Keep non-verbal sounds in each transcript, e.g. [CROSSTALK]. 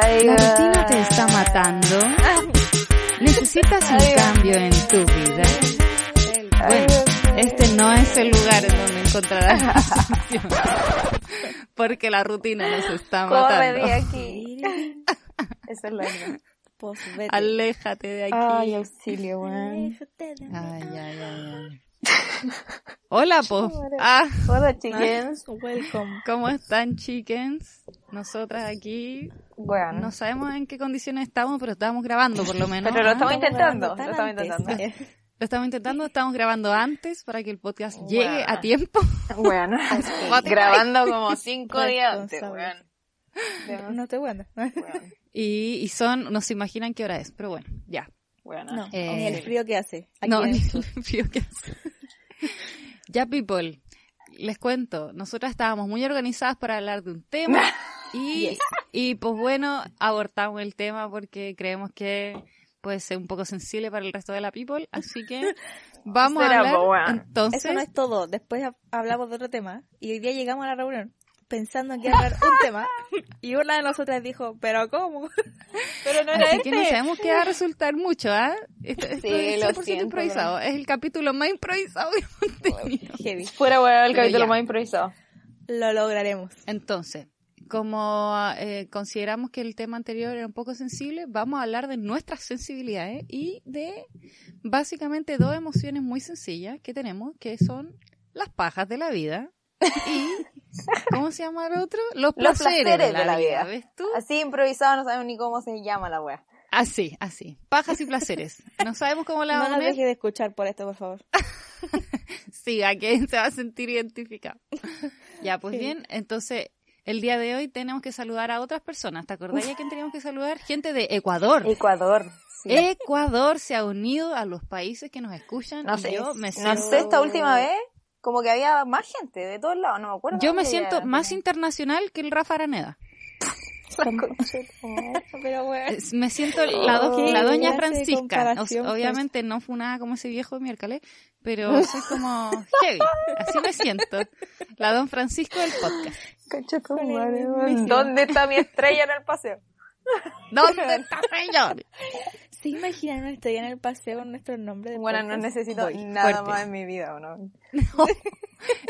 Ay, La rutina te está matando. Necesitas un cambio en tu vida. Bueno, este no es el lugar en donde encontrarás la solución. Porque la rutina nos está Corre de matando. aquí. [LAUGHS] Esa es la. Pues. Aléjate de aquí. Ay, auxilio, weón. Ay, ay, ay, ay. [LAUGHS] Hola, po. Ah, Hola, chickens. [LAUGHS] Welcome. ¿cómo están, chickens? Nosotras aquí Bueno, no sabemos en qué condiciones estamos, pero estamos grabando por lo menos. pero lo Ah, estamos intentando. Lo estamos antes. intentando. Lo estamos intentando, estamos grabando antes para que el podcast Bueno. llegue a tiempo. Bueno, [LAUGHS] grabando como cinco días antes, weón. No estoy bueno. Y, y son, no se imaginan qué hora es, pero bueno, ya. weón. No, Eh, ni el frío que hace. Aquí No, ni el frío que hace. [LAUGHS] Ya, people, les cuento, nosotras estábamos muy organizadas para hablar de un tema [LAUGHS] y, Yes. y pues bueno, abortamos el tema porque creemos que puede ser un poco sensible para el resto de la people, así que [LAUGHS] vamos a hablar weón. entonces. Eso no es todo. Después ha- hablamos de otro tema. Y hoy día llegamos a la reunión pensando en que iba a hablar un tema. Y una de nosotras dijo, ¿pero cómo? [LAUGHS] Pero no era Así que no este. sabemos qué va a resultar mucho, ¿ah? Esto, esto Sí, es lo 100% siento, improvisado. Es el capítulo más improvisado que hemos [LAUGHS] tenido. Heavy. Fuera, weón, el Pero capítulo ya. más improvisado. Lo lograremos. Entonces, como eh, consideramos que el tema anterior era un poco sensible, vamos a hablar de nuestras sensibilidades y de básicamente dos emociones muy sencillas que tenemos, que son las pajas de la vida y, [LAUGHS] ¿cómo se llama el otro? Los Los placeres, de la, vida. ¿Ves tú? Así improvisado no sabemos ni cómo se llama la wea. Así, así. Pajas y placeres. No sabemos cómo la No vamos a nos poner. dejes de escuchar por esto, por favor. [LAUGHS] Sí, a quién se va a sentir identificado. Ya, pues Sí. bien, entonces el día de hoy tenemos que saludar a otras personas. ¿Te acordás ya quién teníamos que saludar? Gente de Ecuador. Ecuador. sí. Ecuador se ha unido a los países que nos escuchan. No y sé, yo me no sé, esta última vez como que había más gente de todos lados, no me acuerdo. yo me siento era. más internacional que el Rafa Araneda. [LAUGHS] Pero bueno. Me siento la, do- ¿Qué la doña de Francisca. O- obviamente no fue nada como ese viejo miércoles, pero [LAUGHS] soy como heavy. Así me siento. La don Francisco del podcast. ¿Dónde está mi estrella en el paseo? ¿Dónde está señor? ¿Se imaginan una historia en el paseo con nuestro nombre de Bueno, no necesito Voy. nada fuerte. más en mi vida, ¿o no? [LAUGHS]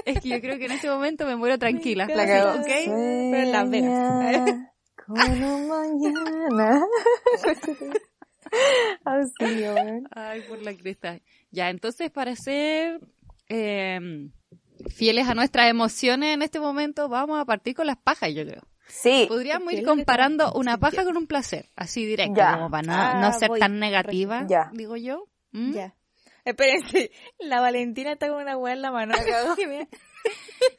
Es que yo creo que en este momento me muero tranquila. La. ¿Ok? Pero en Las Vegas. Un mañana. [LAUGHS] Ay, por la cresta. Ya, entonces para ser eh, fieles a nuestras emociones en este momento, vamos a partir con las pajas, yo creo. Sí. Podríamos ¿Qué ir comparando una paja con un placer, así directo, Ya. como para no, Ah, no ser voy. tan negativa, Ya. digo yo. ¿Mm? Ya. Espérense, la Valentina está con una hueá en la mano. [LAUGHS]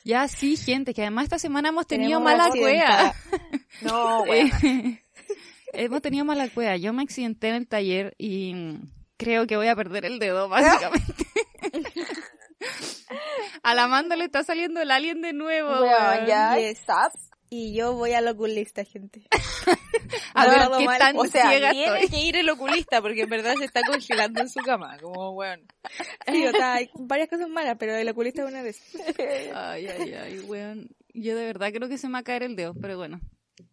Ya, sí, gente, que además esta semana hemos tenido Tenemos mala accidentada. cueva. [LAUGHS] No. Eh, hemos tenido mala cueva. Yo me accidenté en el taller y creo que voy a perder el dedo, [LAUGHS] básicamente. a la Amanda le está saliendo el alien de nuevo. Weón. ya, Yes. Y yo voy al oculista, gente. [LAUGHS] A No, ver qué mal. tan O sea, ciega tiene estoy. que ir el oculista porque en verdad se está congelando en su cama, como weón. Sí, o sea, hay varias cosas malas, pero el oculista es una de esas. [LAUGHS] Ay, ay, ay, weón. Yo de verdad creo que se me va a caer el dedo, pero bueno.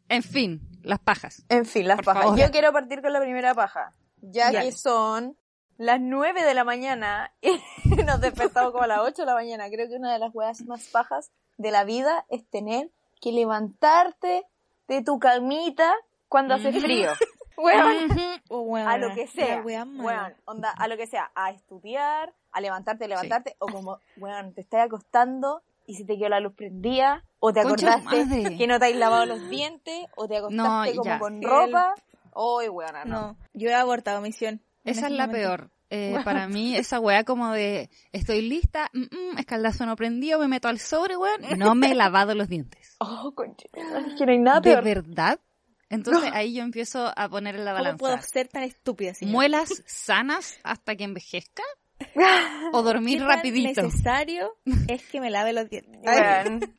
En fin, las pajas. En fin, las Por pajas. favor. Yo quiero partir con la primera paja, ya Ya. que son las 9 de la mañana y [LAUGHS] nos despertamos como a las 8 de la mañana. Creo que una de las weas más pajas de la vida es tener que levantarte de tu camita cuando hace frío. [LAUGHS] Weón, a lo que sea. Weón, onda, a lo que sea, a estudiar, a levantarte, levantarte, o como, weón, te estás acostando y se te quedó la luz prendida, o te Concha acordaste que no te has lavado los dientes, o te acostaste No, como ya. con ropa. Uy, weón, no. No, yo he abortado misión. Esa es ese la momento. peor. Eh, para mí, esa weá como de estoy lista, mm, mm, escaldazo no prendido, me meto al sobre, weón. No me he lavado los dientes. [LAUGHS] Oh, concha, es que no hay nada ¿De peor. verdad? Entonces ahí yo empiezo a poner en la ¿Cómo puedo balanza. ser tan estúpida, señor? ¿Muelas sanas hasta que envejezca? [LAUGHS] ¿O dormir ¿Qué tan rapidito? necesario es que me lave los dientes? [LAUGHS]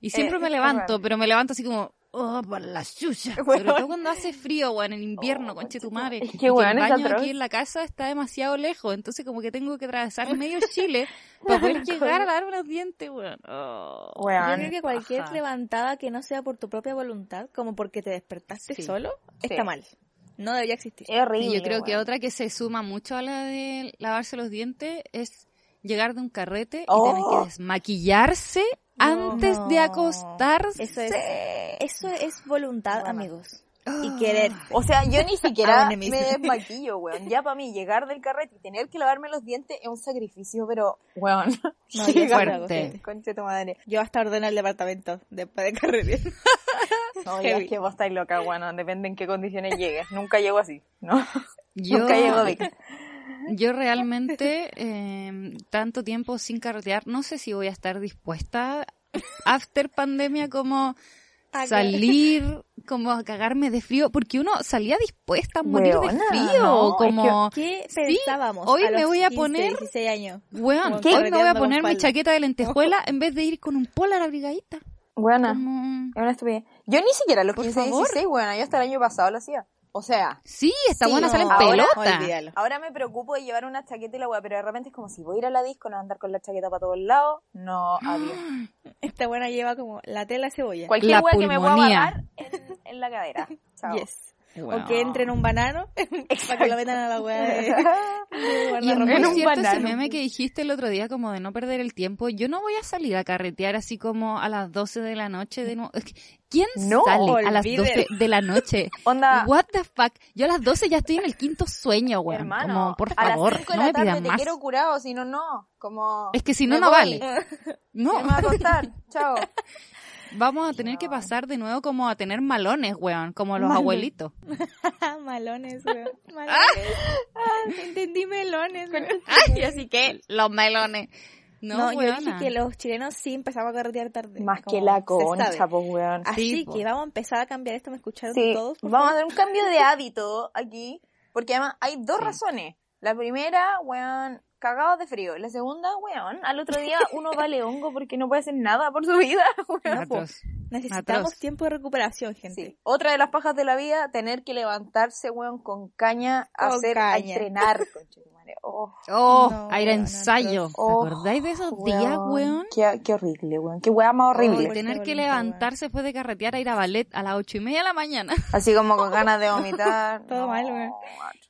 Y siempre Eh, me levanto, pero me levanto así como Oh, por la chucha. Weón. Sobre todo cuando hace frío, weón, en invierno, Oh, conche tu madre. Es que, weón, el baño aquí en la casa está demasiado lejos, entonces como que tengo que atravesar [LAUGHS] medio Chile para poder llegar a lavarme los dientes, weón. Oh. Yo creo que cualquier Ajá. levantada que no sea por tu propia voluntad, como porque te despertaste Sí. solo, Sí. está mal. No debería existir. Es horrible. Y yo creo que otra que se suma mucho a la de lavarse los dientes es llegar de un carrete y Oh. tener que desmaquillarse No. antes de acostarse. Eso es, eso es voluntad, amigos. Y querer. O sea, yo ni siquiera Hago me desmaquillo, weón. Ya para mí llegar del carrete y tener que lavarme los dientes es un sacrificio, pero, weón. [LAUGHS] No, sí Fuerte. Conche tu madre. Yo hasta ordeno el departamento después de carretear. [LAUGHS] No, ya es que vos estáis loca, weón. Depende en qué condiciones llegues. Nunca llego así, ¿no? Yo, [LAUGHS] Nunca llego de [LAUGHS] yo realmente, eh, tanto tiempo sin carretear, no sé si voy a estar dispuesta after pandemia como salir, como a cagarme de frío, porque uno salía dispuesta a morir Weona, de frío, no, es como, ¿Qué Sí, pensábamos? hoy a me voy a 15, poner- 16 años. weón, ¿Qué? hoy me voy a poner mi chaqueta de lentejuela en vez de ir con un polar abrigadita. Weona, Como... es una estupidez. Yo ni siquiera a los Por 15, favor. 16, weona. Yo hasta el año pasado lo hacía. O sea, Sí, está Sí, buena, no, sale en ahora- pelota. Ahora me preocupo de llevar una chaqueta y la weá, pero de repente es como si voy a ir a la disco, no andar con la chaqueta para todos lados. No, adiós. Esta buena lleva como la tela de cebolla. Cualquier La weá que me pueda agarrar en, en la cadera. [LAUGHS] Chao. Yes. O que entre en un banano [LAUGHS] para que lo metan a la weá de, [LAUGHS] de Y En un cierto ese meme que dijiste el otro día, como de no perder el tiempo. Yo no voy a salir a carretear así como a las 12 de la noche de nuevo. ¿Quién No, sale a las olvídelo. 12 de la noche? [LAUGHS] Onda, What the fuck? Yo a las 12 ya estoy en el quinto sueño, weón. hermano, Como, por a favor, las 5 de no la me tarde pidan te más. quiero curado, si no, no. Como... Es que si no, no voy. vale. [LAUGHS] No, Me voy a acostar. Chao. [LAUGHS] vamos a tener que pasar de nuevo como a tener malones, weón, como los Malones. abuelitos. Malones, weón. Malones. Ah, entendí melones, weón. Ay, así que los melones. No, No, yo dije que los chilenos sí empezamos a carretear tarde. Más que la concha, pues, weón. Así Sí, po. que vamos a empezar a cambiar esto. ¿Me escucharon Sí, todos? por vamos a hacer un cambio de hábito aquí, porque además hay dos Sí. razones. La primera, weón, cagados de frío. La segunda, weón, al otro día [LAUGHS] uno vale hongo porque no puede hacer nada por su vida, [LAUGHS] weón. Atroz. Necesitamos Atroz. tiempo de recuperación, gente. Sí. Otra de las pajas de la vida, tener que levantarse, weón, con caña a hacer, a caña. entrenar, conchetumare. [LAUGHS] Oh, Oh, No, a ir a weón, ensayo. ¿Te oh, acordáis de esos días, weón? Qué, qué horrible, weón. Qué weá más Oh, horrible. Fuerza tener de que levantarse después de carretear a ir a ballet a las ocho y media de la mañana. [LAUGHS] Así como con ganas de vomitar. [LAUGHS] Todo No, mal, weón.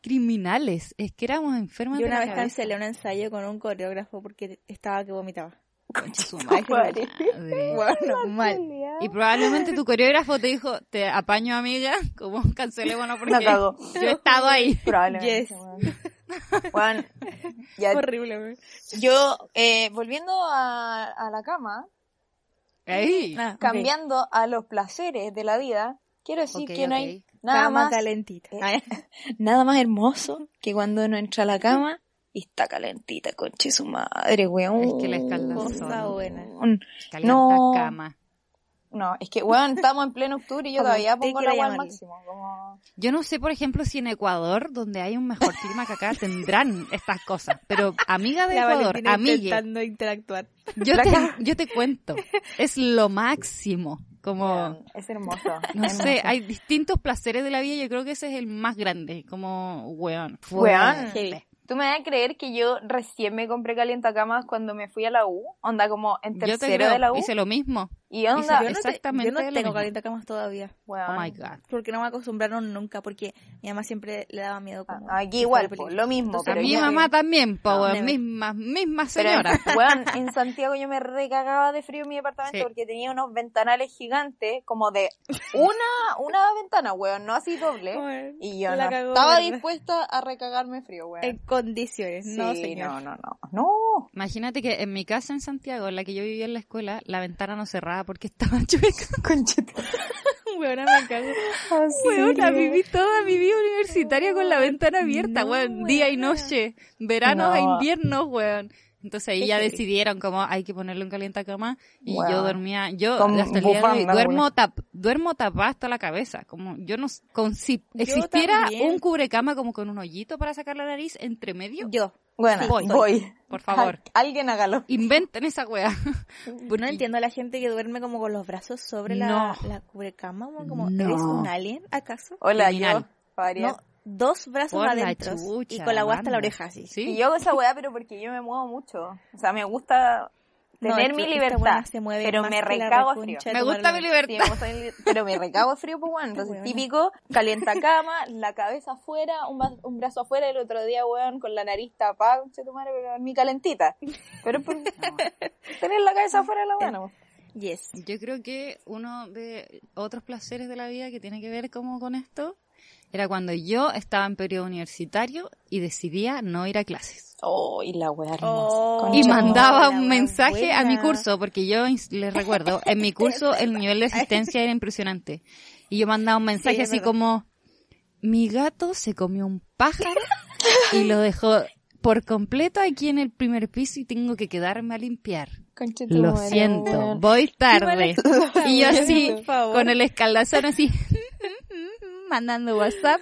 Criminales. Es que éramos enfermas Yo de una la vez cabeza. cancelé un ensayo con un coreógrafo porque estaba que vomitaba. Concha su Madre. Bueno, [LAUGHS] mal. Y probablemente tu coreógrafo te dijo, te apaño amiga, como cancelémonos porque La cagó. yo he estado ahí. Probablemente. Yes. Weón, ya, [LAUGHS] Horrible, yo, eh, volviendo a, a la cama, Ahí. Ah, cambiando a los placeres de la vida, quiero decir que no hay nada Cama más, calentita. Eh, [LAUGHS] nada más hermoso que cuando uno entra a la cama y está calentita, conche su madre, weón. Es que la escalda buena. Calienta No. cama. No, es que, weón, estamos en pleno octubre y yo Como todavía pongo quiera agua al máximo. Como... Yo no sé, por ejemplo, si en Ecuador, donde hay un mejor clima que acá, [LAUGHS] tendrán estas cosas. Pero amiga de la Ecuador, Valentina amigue, intentando interactuar. yo La te, yo te cuento. Es lo máximo. Como, Weón, es hermoso. no es sé, hermoso. hay distintos placeres de la vida. Yo creo que ese es el más grande. Como, weón. Weón, fuerte. ¿tú me vas a creer que yo recién me compré calientacamas cuando me fui a la U? Onda como en Yo te tercero creo, de la U. hice lo mismo. Y onda, yo no, te- exactamente yo no tengo calientacamas todavía. Oh my god. Porque no me acostumbraron nunca. Porque mi mamá siempre le daba miedo. Como Ah, Aquí igual, po, lo mismo, Entonces, A pero mi ya- mamá también, po, No, weón, never. mismas, mismas Pero, [LAUGHS] en Santiago yo me recagaba de frío en mi departamento Sí. porque tenía unos ventanales gigantes, como de [LAUGHS] una, una ventana, weón, no así doble. Weón, Y yo no cagó, estaba ¿verdad? dispuesta a recagarme frío, weón. En condiciones. no, Sí, señor. no, no, no, no. Imagínate que en mi casa en Santiago, en la que yo vivía en la escuela, la ventana no cerraba porque estaba [LAUGHS] chueca. Conchita. [LAUGHS] Weona, me cago. Weona, viví toda mi vida universitaria con la ventana abierta, No, weón, día y noche, veranos No. a inviernos, weón. Entonces ahí ya decidieron como hay que ponerle un calientacama y yo dormía, yo Con hasta el día de hoy duermo tap, duermo tapada hasta la cabeza, como yo no con si Yo existiera también. un cubrecama como con un hoyito para sacar la nariz entre medio, Yo. Bueno, Sí, voy. voy. Por favor. Al- [LAUGHS] alguien hágalo. Inventen esa wea. [LAUGHS] No entiendo a la gente que duerme como con los brazos sobre la, No. la cubrecama, como, No. ¿eres un alien, acaso? Hola, Criminal. yo. No, dos brazos Por adentro chucha, y con la agua hasta la oreja, así. Y Sí. yo hago esa weá, pero porque yo me muevo mucho. O sea, me gusta No, tener es mi libertad. se mueve pero me recago frío. de Me gusta mi madre. Sí, libertad. me gusta mi- pero me recago frío, pues bueno. Entonces, Weona. típico, calienta cama, la cabeza afuera, un, ba- un brazo afuera, el otro día, weón, con la nariz tapada, tu madre, pero mi calentita. Pero por [LAUGHS] tener la cabeza afuera, la buena. pues. Yes. Yo creo que uno de otros placeres de la vida que tiene que ver como con esto era cuando yo estaba en periodo universitario y decidía no ir a clases. Oh, y la weá hermosa. Oh. Y mandaba un wea mensaje a mi curso, porque yo les recuerdo, en mi curso [LAUGHS] el nivel de asistencia era impresionante. Y yo mandaba un mensaje Sí, así verdad. como, mi gato se comió un pájaro y lo dejó por completo aquí en el primer piso y tengo que quedarme a limpiar. Concha tu Lo siento, voy tarde. Y yo así, con el escaldazón así, mandando WhatsApp,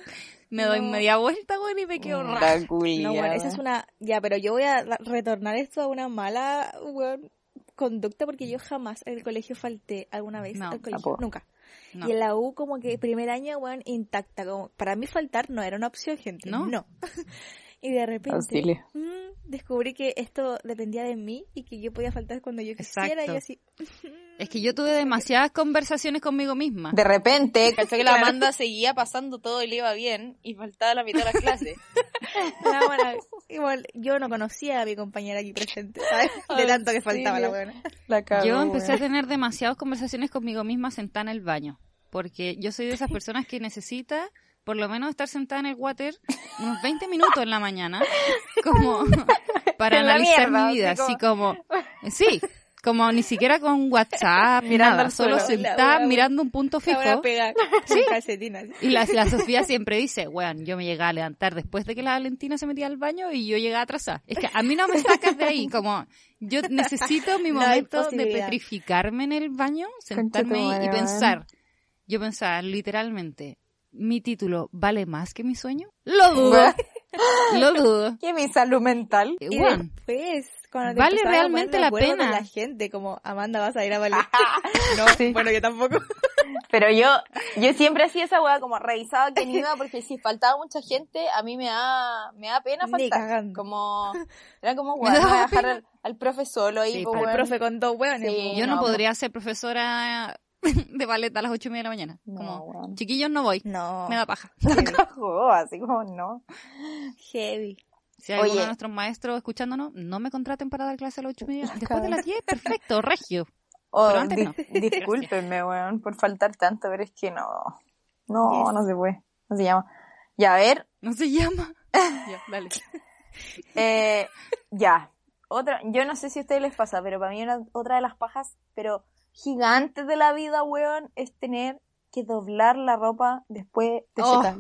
me doy media vuelta, güey, y me quedo rara. culia, No, bueno, esa es una... Ya, pero yo voy a retornar esto a una mala, weón, conducta porque yo jamás en el colegio falté alguna vez No, al colegio. tampoco. Nunca. No. Y en la U como que primer año, weón, intacta. Como, para mí faltar no era una opción, gente. ¿No? No. [LAUGHS] y de repente Auxilio. mm, descubrí que esto dependía de mí y que yo podía faltar cuando yo quisiera. Exacto. Y así... Es que yo tuve demasiadas conversaciones conmigo misma. De repente, [LAUGHS] caché que la. Amanda seguía pasando todo y le iba bien y faltaba la mitad de las clases. [LAUGHS] La buena- igual, yo no conocía a mi compañera aquí presente, ¿sabes? De tanto que faltaba la buena. La Yo empecé a weón. tener demasiadas conversaciones conmigo misma sentada en el baño. Porque yo soy de esas personas que necesita por lo menos estar sentada en el water unos 20 minutos en la mañana, [LAUGHS] como para la analizar mierda, mi vida, así como, sí, como ni siquiera con WhatsApp, Mirando nada, solo. La sentada mirando un punto fijo. Con calcetinas. Y la, la [LAUGHS] Sofía siempre dice, weón, yo me llegaba a levantar después de que la Valentina se metía al baño y yo llegaba atrasada. Es que a mí no me sacas de ahí, como yo necesito mi [LAUGHS] No momento de petrificarme en el baño, sentarme y weón. pensar. Yo pensaba, literalmente, ¿mi título vale más que mi sueño? Lo dudo, [LAUGHS] lo dudo. [LAUGHS] ¿Qué mi salud mental? Y weón, después, cuando te Vale realmente de la pena. la gente, como, Amanda, vas a ir a valer. [LAUGHS] no, Sí. bueno, yo tampoco. Pero yo, yo siempre hacía esa weá como revisaba quién iba porque si faltaba mucha gente, a mí me da, me da pena Ni faltar. Como, era como, Me voy a dejar al, al profe solo ahí, Sí, pues, weón. profe con dos. Sí. po. yo no, no, podría ser profesora [LAUGHS] de ballet a las ocho y media de la mañana. No, Como, chiquillos, no voy, No, me da paja. [LAUGHS] Cagó, así como no. heavy. Si hay alguno Oye. de nuestros maestros escuchándonos, no me contraten para dar clase a las ocho y media. [LAUGHS] Después de las diez, perfecto, regio. Oh, Pero antes di- no. discúlpenme, weón, por faltar tanto, pero es que no. No, Yes. no se puede. No se llama. Ya, a ver, No se llama. ya, dale. Eh, ya. Otra, yo no sé si a ustedes les pasa, pero para mí una, otra de las pajas, pero gigantes de la vida, weón, es tener que doblar la ropa después de Oh, secar.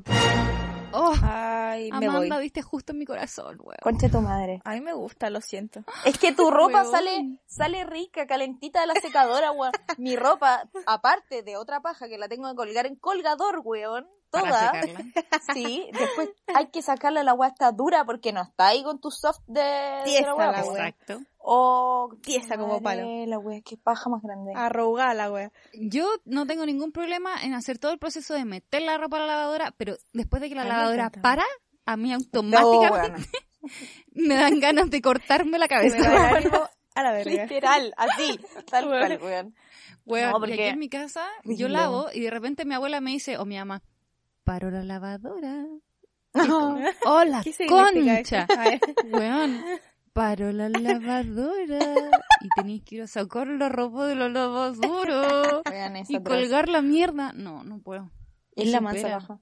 Oh, Ay, me voy. Amanda, viste justo en mi corazón, weón. Concha tu madre. A mí me gusta, lo siento. Es que tu [LAUGHS] ropa Weón. sale, sale rica, calentita de la secadora, weón. Mi ropa, aparte de otra paja que la tengo que colgar en colgador, weón. Toda. [LAUGHS] Sí, después hay que sacarle la weá está dura porque no está ahí con tu soft de, de Tiesa weá, la. Exacto. Oh, Tiesa como madre, palo. La wea, qué paja más grande. Arrugada la wea. Yo no tengo ningún problema en hacer todo el proceso de meter la ropa a la lavadora, pero después de que la me lavadora para, a mí No, automáticamente weona. [LAUGHS] me dan ganas de cortarme la me cabeza. ánimo [LAUGHS] a la verga. Literal, así, tal cual, weón. Weón, No, porque- aquí en mi casa yo lavo y de repente mi abuela me dice, o mi mamá, paro la lavadora. [LAUGHS] Hola, ¿Qué significa concha. [LAUGHS] Weón, paro la lavadora y tenéis que ir a sacar la ropa de la lavadora Weón, es y colgar la mierda. No, no puedo. Es la mansa paja.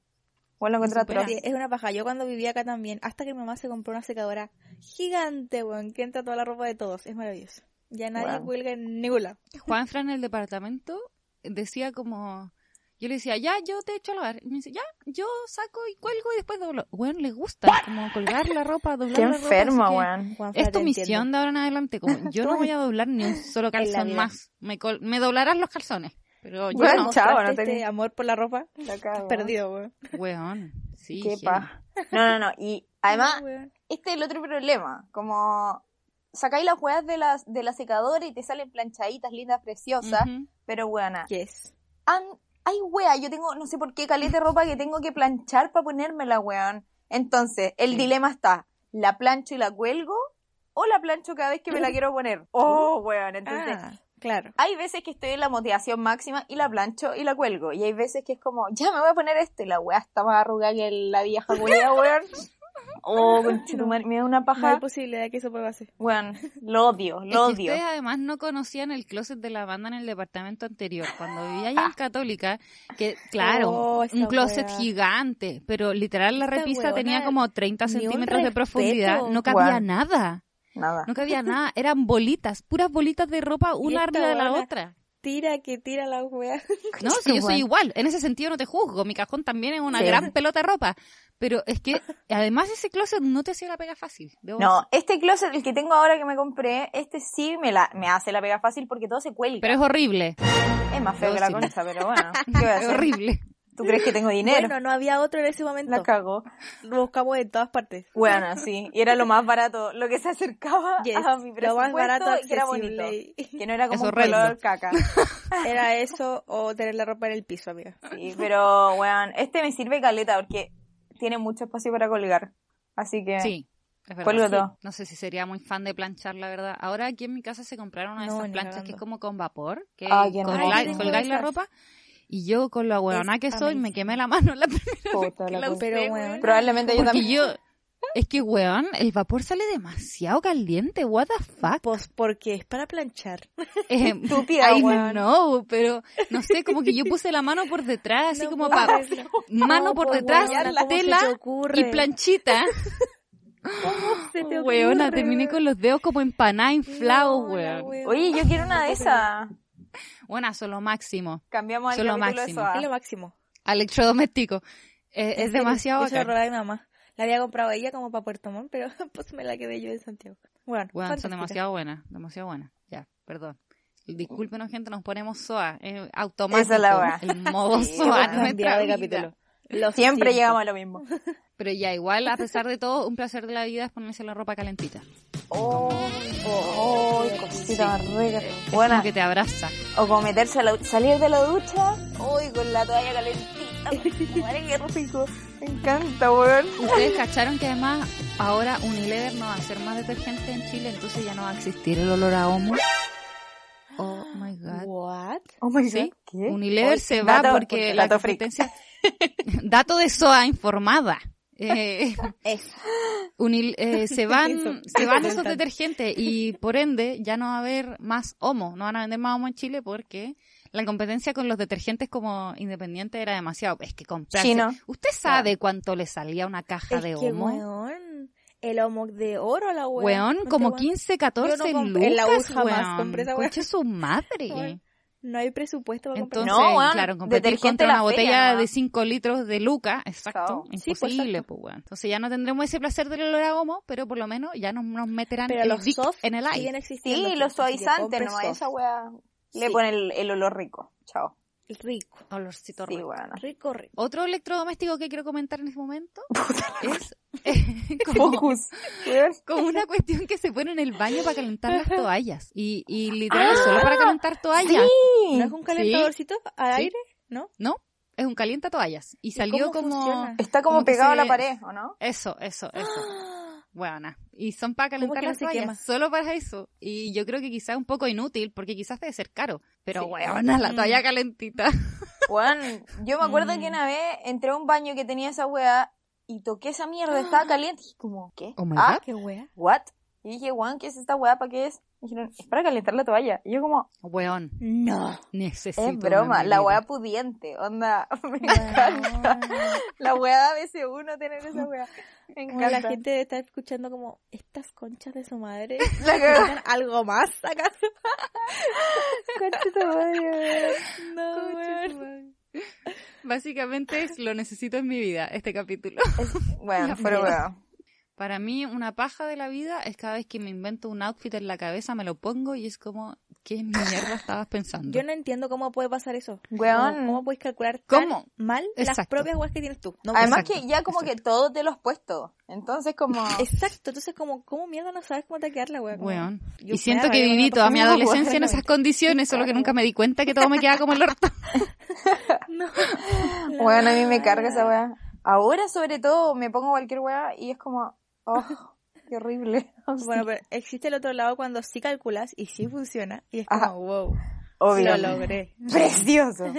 Bueno. Sí, es una paja. Yo cuando vivía acá también, hasta que mi mamá se compró una secadora gigante, weón, que entra toda la ropa de todos. Es maravilloso. Ya nadie Weón. cuelga en ningún lado. Juan Fran en el departamento decía como... Yo le decía, ya, yo te echo a lavar. Y me dice, ya, yo saco y cuelgo y después doblo. Weón, le gusta como colgar la ropa, doblar Qué la ropa. enfermo, que weón. Es tu misión entiendo. de ahora en adelante. Como, yo no voy a doblar ni un [LAUGHS] solo calzón más. Me, col- me doblarás los calzones. Pero yo Weón, no. Mostraste no te- este amor por la ropa. Estás perdido, weón. Weón, sí. Qué paja. No, no, no. Y Además, No, este es el otro problema, como sacáis las weas de la, de la secadora y te salen planchaditas, lindas, preciosas, Ujú. pero buena. Yes. Han- hay weas, yo tengo, no sé por qué caleta de ropa que tengo que planchar para ponérmela, weón. Entonces, el Sí. dilema está, ¿la plancho y la cuelgo? ¿O la plancho cada vez que me la [LAUGHS] quiero poner? Oh, weón, entonces... Ah, claro. Hay veces que estoy en la motivación máxima y la plancho y la cuelgo. Y hay veces que es como, ya me voy a poner esto y la weá está más arrugada que la vieja culia, weón. [LAUGHS] [LAUGHS] Oh, conchetumare, me da una No hay paja. posibilidad de que eso pueda pasar. Weón, lo odio, Es lo que odio. ustedes además no conocían el closet de la banda en el departamento anterior. Cuando vivía allá en [LAUGHS] Católica, que claro, Oh, un closet wea. gigante, pero literal la Esta repisa tenía como 30 ni un centímetros de profundidad. No cabía nada. Nada. No cabía nada. Eran bolitas, puras bolitas de ropa, una arriba de la otra. Tira que tira la wea. [LAUGHS] No, si yo soy Weón. igual. En ese sentido no te juzgo. Mi cajón también es una Sí. gran pelota de ropa. Pero es que además ese closet no te hacía la pega fácil. debo No, este closet, el que tengo ahora que me compré, este sí me la me hace la pega fácil porque todo se cuelga. Pero es horrible. es más feo debo que la concha, pero bueno, ¿qué voy a [LAUGHS] Es horrible. ¿Tú crees que tengo dinero? Bueno, no había otro en ese momento. la cago. Lo buscamos en todas partes. Bueno, [LAUGHS] sí, y era lo más barato, lo que se acercaba Yes, a mi lo presupuesto más barato y que era bonito. Que no era como un color caca. [LAUGHS] Era eso o tener la ropa en el piso, amiga. Sí, pero, weón, este me sirve caleta porque tiene mucho espacio para colgar. Así que, Sí. Es verdad. Cuelgo Sí. todo. No sé si sería muy fan de planchar, la verdad. Ahora aquí en mi casa se compraron una de No, esas planchas que es como con vapor, que Ah, colgáis- la ropa. Y yo con lo huevona que soy me quemé la mano la [LAUGHS] primera puta vez que la la puta. usé, Pero, weón. weón. Probablemente yo también. yo... Es que, weón, el vapor sale demasiado caliente. What the fuck? Pues porque es para planchar. [LAUGHS] Eh, Estúpida, I weón. know, pero no sé, como que yo puse la mano por detrás, así No como puedo para mano No, por detrás, weona, la ¿cómo tela te y planchita. [LAUGHS] Se te Weona, ocurre, terminé weón. con los dedos como empanadas, inflados, No, la weón. weona. Oye, yo quiero una de esas. Bueno, eso es lo máximo. Cambiamos Son lo máximo. de Es lo eso. máximo. Electrodoméstico. Eh, es serio, demasiado Eso lo bacán. a mamá. La había comprado ella como para Puerto Montt, pero [LAUGHS] pues me la quedé yo en Santiago. Bueno, Bueno, son demasiado buenas, demasiado buenas. Ya, perdón. Discúlpenos, gente, nos ponemos SOA. eh, automático. Esa es la. El modo Sí, SOA bueno, en nuestra Cambiado de capítulo. Lo Siempre siento. llegamos a lo mismo. [LAUGHS] Pero ya, igual, a pesar de todo, un placer de la vida es ponerse la ropa calentita. Oh, oh, cosita más rica. Es Buena. como que te abraza. O como meterse a la, salir de la ducha, uy, con la toalla calentita. Madre, qué rico. Me encanta, weón. Ustedes cacharon que además ahora Unilever no va a ser más detergente en Chile, entonces ya no va a existir el olor a homo. Oh my god. What? Oh my Sí, god, ¿qué? Unilever Hoy, se va dato- porque la freak. [LAUGHS] dato de SOA informada. Eh. [LAUGHS] Unil- eh, se van, Eso. se van Eso esos detergentes y por ende ya no va a haber más homo, no van a vender más homo en Chile porque la competencia con los detergentes como independientes era demasiado. Es que comprarse. Chino. ¿Usted sabe cuánto le salía una caja Es de que, homo? weón, el homo de oro, la weón. Weón, ¿No como te- 15, 14 Yo no lucas, en la weón. compré esa weá. Conche su madre. Weón, No hay presupuesto para comprar. Entonces, No, weón, claro, competir contra en una feria botella de 5 litros de Luca, exacto. Sí, pues, imposible, exacto. pues, weón. Entonces ya no tendremos ese placer del olor a homo, pero por lo menos ya no nos meterán Pero el los dick soft en el aire. Sí, los pues, que suavizantes, soft. esa weá le pone el, el olor rico. Chao. Rico, Olorcito Sí, rico. bueno. rico, rico. Otro electrodoméstico que quiero comentar en este momento es [LAUGHS] como, [LAUGHS] Focus. Weón. [LAUGHS] como una cuestión que se pone en el baño para calentar las toallas. Y, y literal es solo para calentar toallas. ¿No es un calentadorcito al Sí. aire? ¿no? ¿No? Es un calienta toallas. Y ¿Y salió cómo como... funciona? Está como, Como pegado a se- la pared, ¿o no? Eso, eso, eso. Buena. Y son para ¿Cómo calentar no las toallas, solo para eso. Y yo creo que quizás es un poco inútil, porque quizás debe ser caro. Pero Sí. weona, la Mm. toalla calentita. [LAUGHS] Weón, yo me acuerdo Mm. que una vez entré a un baño que tenía esa weá y toqué esa mierda, estaba [GASPS] caliente. Y como, ¿qué? Oh my ah. Qué wea. ¿what? Y dije, weón, ¿qué es esta weá? ¿Para qué es? Y dijeron, es para calentar la toalla. Y yo como, Weón, No. necesito. es broma, la weá pudiente, onda, [LAUGHS] me encanta. La weá de ese uno tener esa weá. Me Como encanta. la gente debe estar escuchando como, estas conchas de su madre. [LAUGHS] La cagó. ¿Tienen algo más acá? [LAUGHS] Concha tu madre. No, Concha weón. Básicamente es lo necesito en mi vida, este capítulo. Es- Bueno, pero- weón. Para mí, una paja de la vida es cada vez que me invento un outfit en la cabeza, me lo pongo y es como, ¿Qué mierda [LAUGHS] estabas pensando? Yo no entiendo cómo puede pasar eso. Weón. ¿Cómo, cómo puedes calcular tan ¿Cómo? mal las propias weas que tienes tú? No, Además Exacto, que ya como que todo te lo has puesto. Entonces como... [LAUGHS] Exacto, entonces como, ¿cómo mierda no sabes cómo te quedar la wea? Como- Weón. Yo Y siento que viví toda mi adolescencia en weón. esas condiciones, solo que nunca me di cuenta que todo me quedaba como el orto. [LAUGHS] No. Bueno, a mí me carga esa weá. Ahora sobre todo me pongo cualquier weá y es como... Oh, qué horrible. [LAUGHS] Bueno, pero existe el otro lado cuando sí calculas y sí funciona y es Ajá. como, wow, Obvio. lo logré. [LAUGHS] Precioso.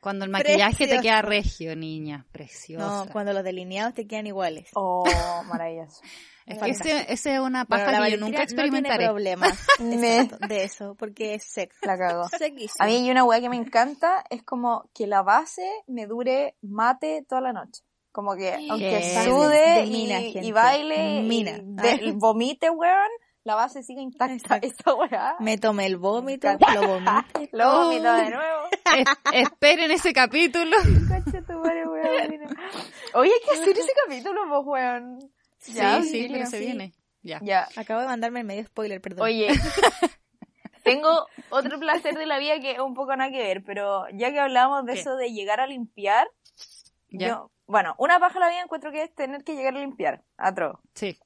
Cuando el maquillaje te Precioso. queda regio, niña, preciosa. No, cuando los delineados te quedan iguales. Oh, [LAUGHS] maravilloso. Es que ese, ese es una paja Bueno, que yo nunca No experimentaré. tiene problemas exacto, de eso, porque es sex. La cagó. Sequísimo. A mí hay una weá que me encanta, es como que la base me dure mate toda la noche. Como que aunque Qué sude de y, mina, y gente. baile Mina. y de- vomite, weón, la base sigue intacta. Weá. Me tomé el vómito, lo vomité. [LAUGHS] Lo vomito de nuevo. Es- esperen ese capítulo. [LAUGHS] Concha tu madre, weón. mira. Oye, hay que hacer ese capítulo, pues, weón. Ya, sí, sí, pero se sí. viene. Ya. Ya. Acabo de mandarme el medio spoiler, perdón. Oye, [LAUGHS] tengo otro placer de la vida que es un poco nada que ver, pero ya que hablamos de ¿Qué? eso de llegar a limpiar, Ya. yo, bueno, una paja la vida encuentro que es tener que llegar a limpiar, atro. Sí,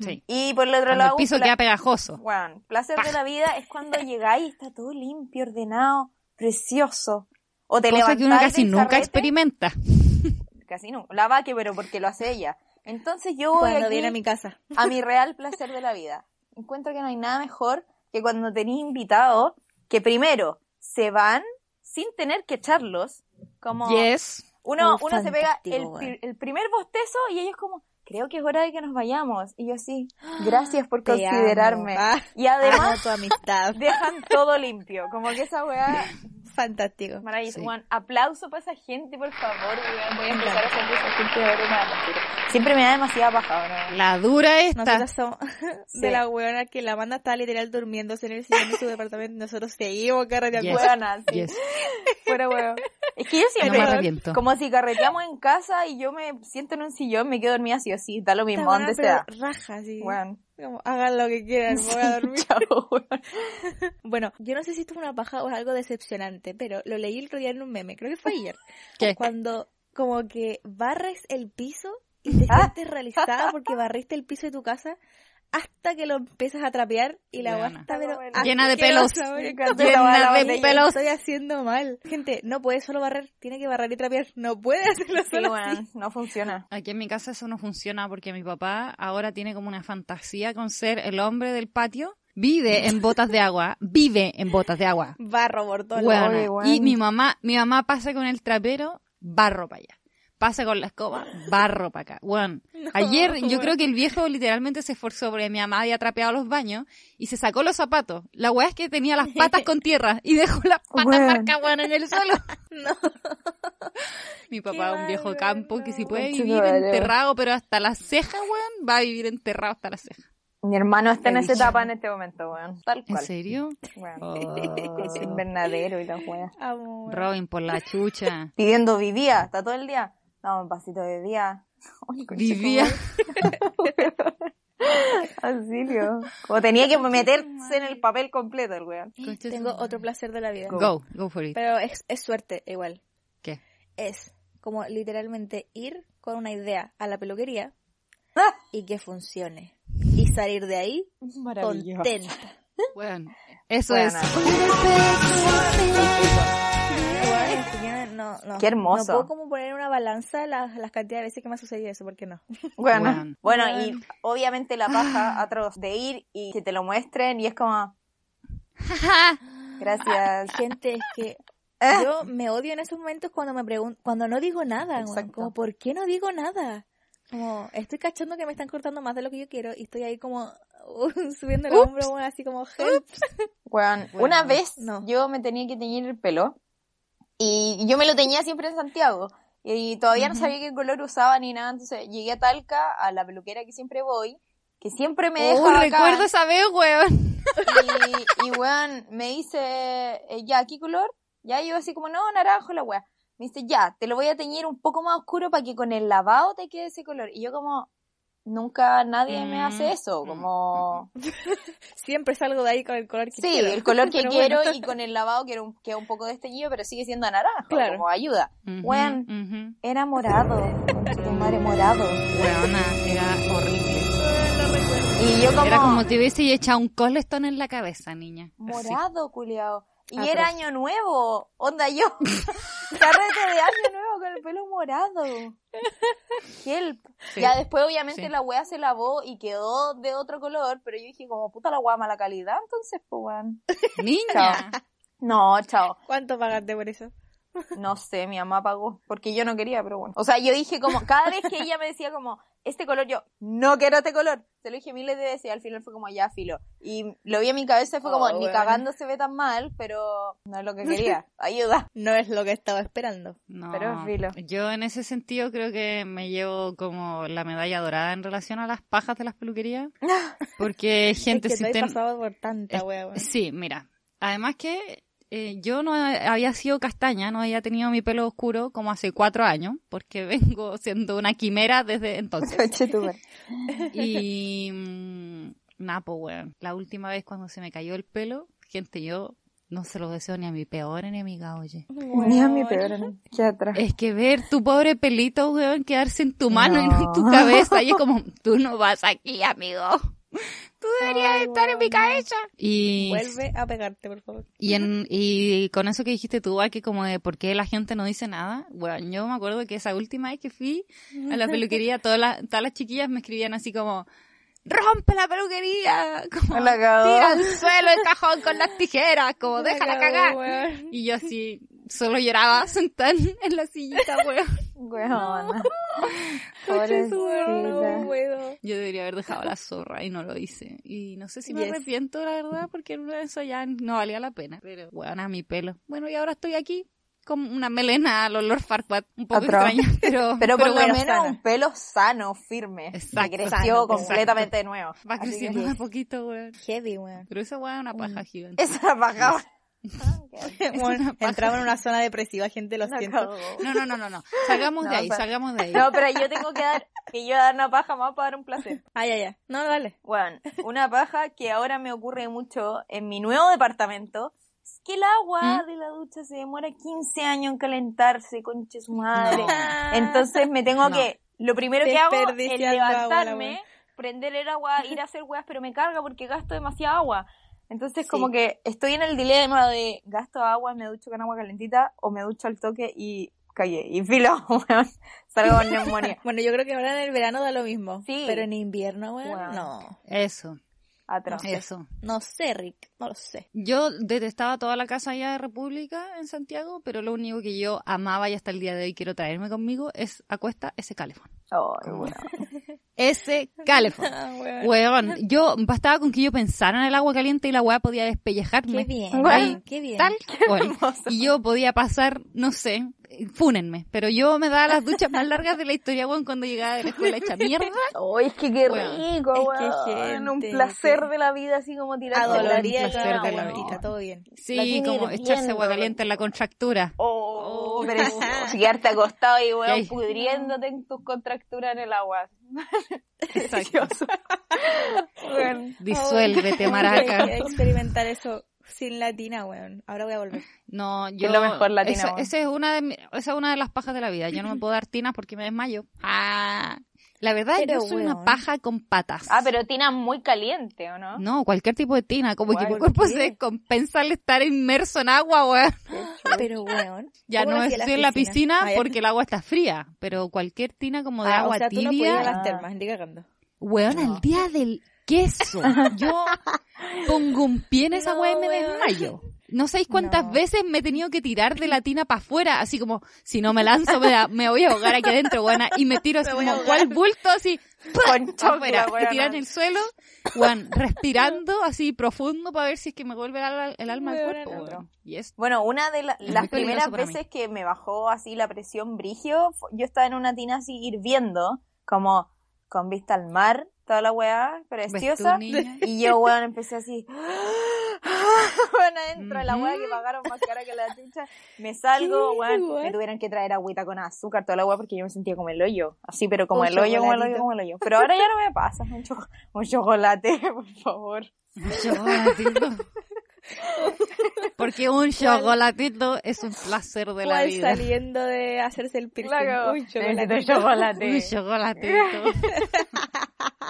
sí. Y por el otro Cuando el lado, un piso queda pegajoso. bueno, placer de la vida es cuando [LAUGHS] llegáis y está todo limpio, ordenado, precioso. O te Cosa que uno casi nunca carrete, experimenta. [LAUGHS] Casi no. La vaque, pero porque lo hace ella. Entonces yo voy Cuando aquí viene a mi casa. a mi real placer de la vida. Encuentro que no hay nada mejor que cuando tenéis invitados que primero se van sin tener que echarlos. Como Yes. Uno, uno se pega el, el primer bostezo y ellos como, creo que es hora de que nos vayamos. Y yo sí, [GASPS] gracias por Te considerarme. amo. Y además amo tu amistad. [LAUGHS] dejan todo limpio. Como que esa weá [LAUGHS] Fantástico. Maravilloso. Sí. Juan, aplauso para esa gente, por favor. Voy a empezar a hacer de esa gente en adelante. Siempre me da demasiada paja, ¿no? La dura esta. Nosotros somos Sí. [LAUGHS] [LAUGHS] de la weona que la banda está literal durmiéndose en el sillón de su [LAUGHS] departamento y nosotros seguimos carreteando. Yes. Weona, sí. Yes. Fuera weón. Es que yo siempre, como si carreteamos en casa y yo me siento en un sillón, me quedo dormida así o sí, da lo mismo, donde sea. raja. Weón. Como, hagan lo que quieran, voy a dormir. [LAUGHS] Chao. [LAUGHS] Bueno, yo no sé si esto es una paja o es algo decepcionante, pero lo leí el otro día en un meme, creo que fue ayer. [LAUGHS] ¿Qué? Cuando como que barres el piso y te sientes realizada porque barriste el piso de tu casa hasta que lo empiezas a trapear y la está pero Llena de pelos. Llena de pelos. Estoy haciendo mal. Gente, no puede solo barrer, tiene que barrer y trapear. No puede hacerlo Sí, solo así. weón, no funciona. Aquí en mi casa eso no funciona porque mi papá ahora tiene como una fantasía con ser el hombre del patio. Vive en botas de agua, vive en botas de agua. Barro por todo weón. Y mi mamá, mi mamá pasa con el trapero, barro para allá. Pasa con la escoba, barro para acá. Ayer yo creo que el viejo literalmente se esforzó porque mi mamá había trapeado los baños y se sacó los zapatos. La weá es que tenía las patas con tierra y dejó las patas marcadas weón, en el suelo. [LAUGHS] No. Mi papá es un viejo campo que si puede vivir enterrado, pero hasta las cejas, weón, va a vivir enterrado hasta las cejas. Mi hermano está en esa etapa en este momento, weón. Tal ¿En cual. serio? Weón. Oh. [LAUGHS] Es invernadero y la weón. Robin por la chucha. Pidiendo vivía, está todo el día. Dame un pasito [LAUGHS] tu Vivía. [LAUGHS] Auxilio. Como tenía que meterse en el papel completo el weón. Tengo otro placer de la vida. Go, go for it. Pero es, es suerte igual. ¿Qué? Es como literalmente ir con una idea a la peluquería Ah. [LAUGHS] y que funcione. Y salir de ahí Maravilloso. contenta. Weón, eso Buena. es. Yo no, no, Qué hermoso. No puedo como poner en una balanza las, las cantidades de veces que me ha sucedido eso, ¿por qué no? [LAUGHS] Bueno, bueno, Weón. y obviamente la paja atroz de ir y que te lo muestren y es como, gracias. [LAUGHS] Gente, es que Ah. yo me odio en esos momentos cuando me pregunto, cuando no digo nada. Exacto. como ¿por qué no digo nada? Como estoy cachando que me están cortando más de lo que yo quiero y estoy ahí como [LAUGHS] subiendo el Ups. hombro, weón, así como help. Bueno, una vez no. yo me tenía que teñir el pelo y yo me lo teñía siempre en Santiago y todavía no sabía qué color usaba ni nada, entonces llegué a Talca, a la peluquera que siempre voy, que siempre me deja Oh, acá. recuerdo esa vez, weón. Y, y weón, me dice, eh, ya, ¿qué color? Ya yo así como, no, naranjo la weá. Me dice, ya, te lo voy a teñir un poco más oscuro para que con el lavado te quede ese color. Y yo como, nunca nadie me hace Mm, eso, mm, como... [LAUGHS] Siempre salgo de ahí con el color que Sí, quiero. el color [LAUGHS] que quiero bueno. y con el lavado que un, queda un poco desteñido, pero sigue siendo naranja, Claro. como ayuda. Ujú. Era morado, tu madre, morado. Weona, era horrible. Y yo como... Era como te hubiese echado un colestón en la cabeza, niña. Morado, culiao. Y Atroz. era año nuevo. Onda yo. [LAUGHS] Carrete de año nuevo con el pelo morado. Help. Sí. Ya después obviamente Sí. la wea se lavó y quedó de otro color, pero yo dije como puta la wea mala calidad, entonces pues weón. Niña. [LAUGHS] No, chao. ¿Cuánto pagaste por eso? No sé, mi mamá pagó, porque yo no quería, pero bueno. O sea, yo dije como, cada vez que ella me decía como, este color, yo, no quiero este color. Se lo dije miles de veces y al final fue como, ya, filo. Y lo vi en mi cabeza y fue como, Oh, ni cagando se ve tan mal, pero no es lo que quería. [LAUGHS] Ayuda. No es lo que estaba esperando. No, Pero filo. yo en ese sentido creo que me llevo como la medalla dorada en relación a las pajas de las peluquerías. [LAUGHS] Porque gente, es que si te ten- has pasado por tanta Es- wea, weón. Sí, mira. Además que eh, yo no había sido castaña, no había tenido mi pelo oscuro como hace cuatro años, porque [LAUGHS] vengo siendo una quimera desde entonces. [LAUGHS] [LAUGHS] Y mm, Napo, weón. La última vez cuando se me cayó el pelo, gente, yo no se lo deseo ni a mi peor enemiga, oye. Ni a mi peor, ¿no? ¿Qué atrás? Es que ver tu pobre pelito, weón, quedarse en tu mano y no en tu cabeza. Y es como, tú no vas aquí, amigo. Tú deberías Ay, estar en mi cabeza. Y, Vuelve a pegarte, por favor. y, en, y con eso que dijiste tú, que como de por qué la gente no dice nada. Bueno, yo me acuerdo que esa última vez que fui a la peluquería, [LAUGHS] todas las, todas las chiquillas me escribían así como, rompe la peluquería, [LAUGHS] como, tira al suelo el cajón con las tijeras, como, déjala La cagar. weón. Y yo así, solo lloraba sentada en- la sillita, [LAUGHS] weón. Weona. [LAUGHS] No puedo. Yo debería haber dejado la zorra y no lo hice. Y no sé si me Yes. arrepiento, la verdad, porque en una de eso ya no valía la pena. Pero, bueno, a mi pelo. Bueno, y ahora estoy aquí con una melena al olor Farquaad, un poco Atroz. extraña, [LAUGHS] pero, Pero por lo bueno, menos sana. un pelo sano, firme. Exacto, que creció sano, completamente de nuevo. va creciendo de a poquito, weón. Heavy, weón. Pero esa weá es una paja gigante. Esa bajaba. [LAUGHS] Bueno, [LAUGHS] entraba en una zona depresiva, gente, lo siento. No, no, no, no, no. Salgamos No, de ahí, pero- salgamos de ahí. No, pero yo tengo que dar, que yo dar una paja más para dar un placer. Ah, ya, ya. No, dale. Bueno, una paja que ahora me ocurre mucho en mi nuevo departamento es que el agua ¿Mm? de la ducha se demora 15 años en calentarse, conche su madre. No. Entonces me tengo No. que, lo primero que hago es agua, levantarme, prender el agua, ir a hacer weas, pero me carga porque gasto demasiada agua. Entonces Sí. como que estoy en el dilema de gasto agua, me ducho con agua calentita o me ducho al toque y cagué. Y filo, [LAUGHS] weón, salgo con neumonía. [LAUGHS] Bueno, yo creo que ahora en el verano da lo mismo. Sí. Pero en invierno, weón, Weón. no. Eso, Atroz. eso. No sé, Rick. No lo sé. Yo detestaba toda la casa allá de República en Santiago, pero lo único que yo amaba y hasta el día de hoy quiero traerme conmigo es acuesta ese calefón. Ay, weón. [LAUGHS] Ese [LAUGHS] calefón. Ah, weón. Weón, yo bastaba con que yo pensara en el agua caliente y la weá podía despellejarme. Qué bien. Qué bien. Tal. Y yo podía pasar, no sé, fúnenme, pero yo me daba las duchas más largas de la historia, weón, cuando llegaba de la escuela hecha mierda. Ay, es que qué Weón. rico, Es que weón. Un placer que- de la vida, así como tirar Adolorida Un placer de la vida. todo bien. La Sí, como echarse agua caliente en la contractura. Oh, precioso. [LAUGHS] Quedarte acostado y, weón, pudriéndote en tus contracturas en el agua. Exacto. [LAUGHS] Weón. Disuélvete, maraca. experimentar eso sin latina, weón. Ahora voy a volver. No, yo. es lo mejor, la tina, esa, weón. esa es una de mi- esa es una de las pajas de la vida. Yo no me puedo dar tinas porque me desmayo. Ah. La verdad, Pero, yo soy weón. una paja con patas. Ah, pero tina muy caliente, ¿o no? No, cualquier tipo de tina. Como que mi ¿por cuerpo qué? se descompensa al estar inmerso en agua, weón. Pero, weón. Ya ¿cómo no estoy en la piscina Ah, porque el agua está fría. Pero cualquier tina como de Ah, agua o sea, tú no tibia. podías ir a las Ah. termas, ni cagando. Weón, No. al día del queso. [LAUGHS] Yo pongo un pie en esa No, weá y me desmayo. No sabéis cuántas No. veces me he tenido que tirar de la tina para afuera, así como, si no me lanzo, me, voy a ahogar aquí adentro, weona, y me tiro [LAUGHS] así Me como. ¿cuál bulto? Así, Con pa' afuera, me tiran en el suelo, weón, respirando así profundo para ver si es que me vuelve el, el alma al cuerpo, Bueno, una de la- las primeras veces que me bajó así la presión brigio, yo estaba en una tina así hirviendo, como con vista al mar, toda la weá, ¿ves tú, preciosa. Y yo, weón, empecé así. [LAUGHS] bueno, adentro de la weá que pagaron más cara que la chucha. Me salgo, ¿Qué, weón. Me tuvieron que traer agüita con azúcar, toda la weá, porque yo me sentía como el hoyo. Así, pero como el hoyo, como el hoyo, como el hoyo. Pero ahora ya no me pasa. Un, choco- un chocolate, [LAUGHS] por favor. Un chocolatito. [LAUGHS] Porque un chocolatito es un placer de la ¿Cuál vida. saliendo de hacerse el piercing? Claro, Uy, necesito chocolate. Un chocolatito. [LAUGHS]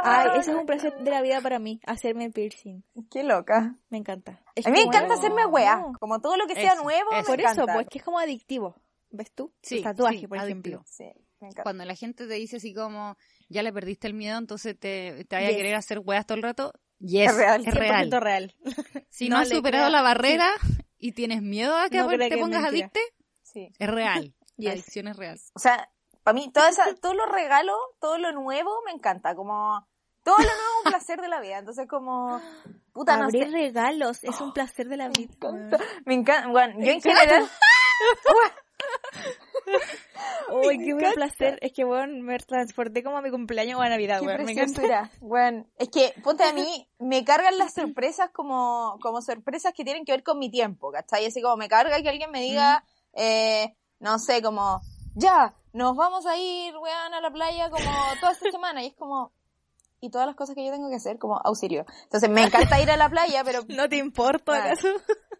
Ay, ese es un placer de la vida para mí, hacerme el piercing. Qué loca. Me encanta. Es A mí me encanta algo- hacerme weá. No. Como todo lo que sea Eso, nuevo, eso. me Por eso, pues que es como adictivo. ¿Ves tú? Sí, el tatuaje, sí, por ejemplo. adictivo. Sí, me encanta. Cuando la gente te dice así como, ya le perdiste el miedo, entonces te, te vaya Yes. a querer hacer weas todo el rato. Yes, Es real, es real. 100% real. Si no, No has superado crea- la barrera y tienes miedo a que No te que pongas adicte, Sí. es real. [LAUGHS] La adicción es real. O sea, para mí, toda esa, todos los regalos, todo lo nuevo me encanta. Como, todo lo nuevo es un placer de la vida. Entonces, como, puta, no Abrir sé. regalos es un placer de la vida. encanta. Me encanta. Bueno, yo en encanta. general, [LAUGHS] Uy, qué buen placer. Es que, bueno, me transporté como a mi cumpleaños o a Navidad, weón. Me encanta. Bueno, es que, ponte a mí, [LAUGHS] me cargan las sorpresas como, como sorpresas que tienen que ver con mi tiempo, ¿cachai? Así como me carga que alguien me diga, eh, no sé, como, ya, nos vamos a ir, weón, a la playa como toda esta semana. Y es como, y todas las cosas que yo tengo que hacer como auxilio. Entonces, me encanta ir a la playa, pero [LAUGHS] ¿No te importa acaso?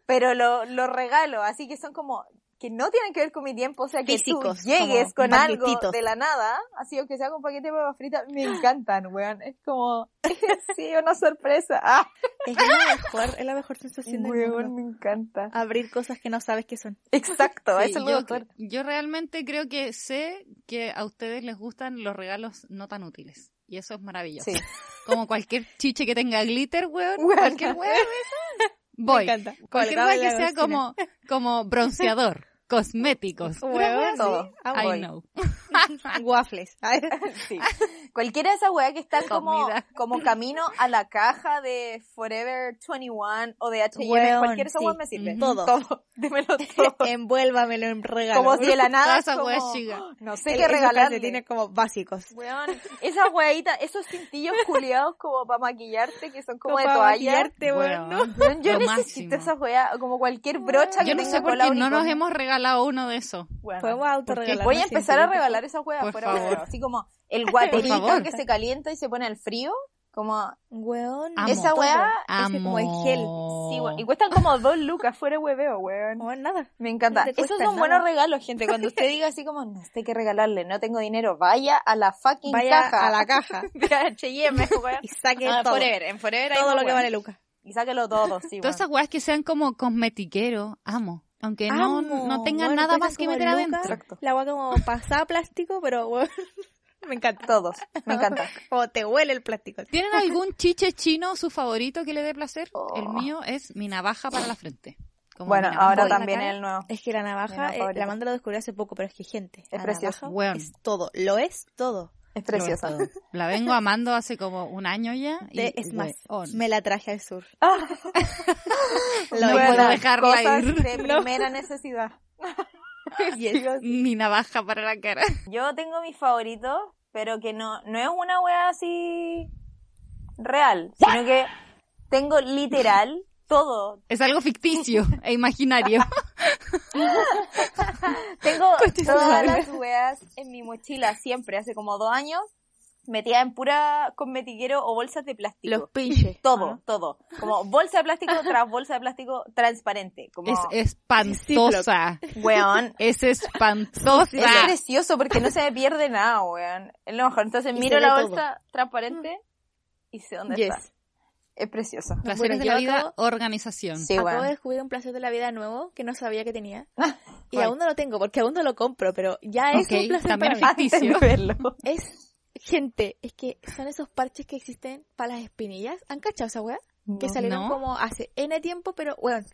pero lo, lo regalo, así que son como que no tienen que ver con mi tiempo, o sea, que Físicos, tú llegues con algo de la nada, así aunque sea con paquete de papas fritas, me encantan, weón, es como, [LAUGHS] sí, una sorpresa, ah, Es la mejor, es la mejor sensación del weón, mundo. me encanta. Abrir cosas que no sabes que son. Exacto, Sí, eso es lo yo, mejor. yo realmente creo que sé que a ustedes les gustan los regalos no tan útiles. Y eso es maravilloso. Sí. Como cualquier chiche que tenga glitter, weón. Weón. Cualquier weón esa. Voy. Me encanta. Cualquier en que sea como, como bronceador, [LAUGHS] cosméticos. Sí. todo. Ah, I know. [LAUGHS] Waffles. [LAUGHS] Sí. Cualquiera de esas weas que están como, como camino a la caja de Forever 21 o de H&M, cualquier de esas sí. weas me sirve. Ujú. Todo. Todo, [LAUGHS] dímelo todo. Envuélvamelo en regalo. como si de la nada Todas es esas como, chicas. no sé El- qué regalarle. calcetines como básicos. Weón, esas weitas, esos cintillos culiados como para maquillarte, que son como, de para toalla. maquillarte, weón, yo lo necesito máximo. esas weas, como cualquier brocha que Yo no tenga sé por cola qué no nos hemos regalado uno de esos. Weón, Podemos autorregalarnos Voy a empezar a regalar esas Por fuera favor. Así como el guaterito que se calienta y se pone al frío. Como, Weón. Amo. esa wea, Ese como en gel. sí, weón. Y cuestan como dos lucas fuera de hueveo, weón. No, nada. Me encanta. No Esos son nada. buenos regalos, gente. Cuando usted diga así como, no sé qué regalarle, no tengo dinero, vaya a la fucking Vaya caja. a la caja [LAUGHS] de H&M, [LAUGHS] weón. y saque Ah, todo. Forever, en Forever hay Todo lo que vale Lucas. Y sáquelo todo, sí, Todas esas weas que sean como cosmetiquero, amo. Aunque no, no Bueno, nada más que meter lucas. adentro. Exacto. La agua como pasada plástico, pero weón, [LAUGHS] me encanta. Todos. Me encanta. [LAUGHS] Como te huele el plástico. ¿Tienen [LAUGHS] algún chiche chino su favorito que le dé placer? Oh. El mío es mi navaja para la frente. Como Bueno, ahora también el nuevo. Es que la navaja, eh, la manda lo descubrí hace poco, pero es que gente. Es la precioso. navaja Weón. Es todo. Lo es todo. Es preciosa. La vengo amando hace como un año ya. Y, es más, weón, me la traje al sur. [LAUGHS] no Lo puedo dejarla cosas ir. de primera necesidad. [LAUGHS] Yes. [LAUGHS] Mi navaja para la cara. Yo tengo mis favoritos, pero que no, no es una wea así real, sino que tengo literal todo. Es algo ficticio [LAUGHS] e imaginario. [LAUGHS] Tengo [LAUGHS] todas las weas en mi mochila siempre, hace como dos años, metida en pura cosmetiquero o bolsas de plástico. Los pinches. todo, ¿no? todo. Como bolsa de plástico tras bolsa de plástico transparente. Como, Es espantosa. weón, Es Es espantosa. precioso porque no se me pierde nada, weón. Es lo mejor. Entonces Y miro la todo. bolsa transparente y sé dónde Yes. está. Es precioso. Placeres Bueno, de la vida, acabo- organización. Sí, Acabo weón. de descubrir un placer de la vida nuevo que no sabía que tenía. Y ¿Cuál? aún no lo tengo, porque aún no lo compro, pero ya es Ok, un placer también para mí. [LAUGHS] Antes de verlo. Es, gente, es que son esos parches que existen para las espinillas. ¿Han cachado esa weá? Que No. salieron No. como hace N tiempo, pero weón.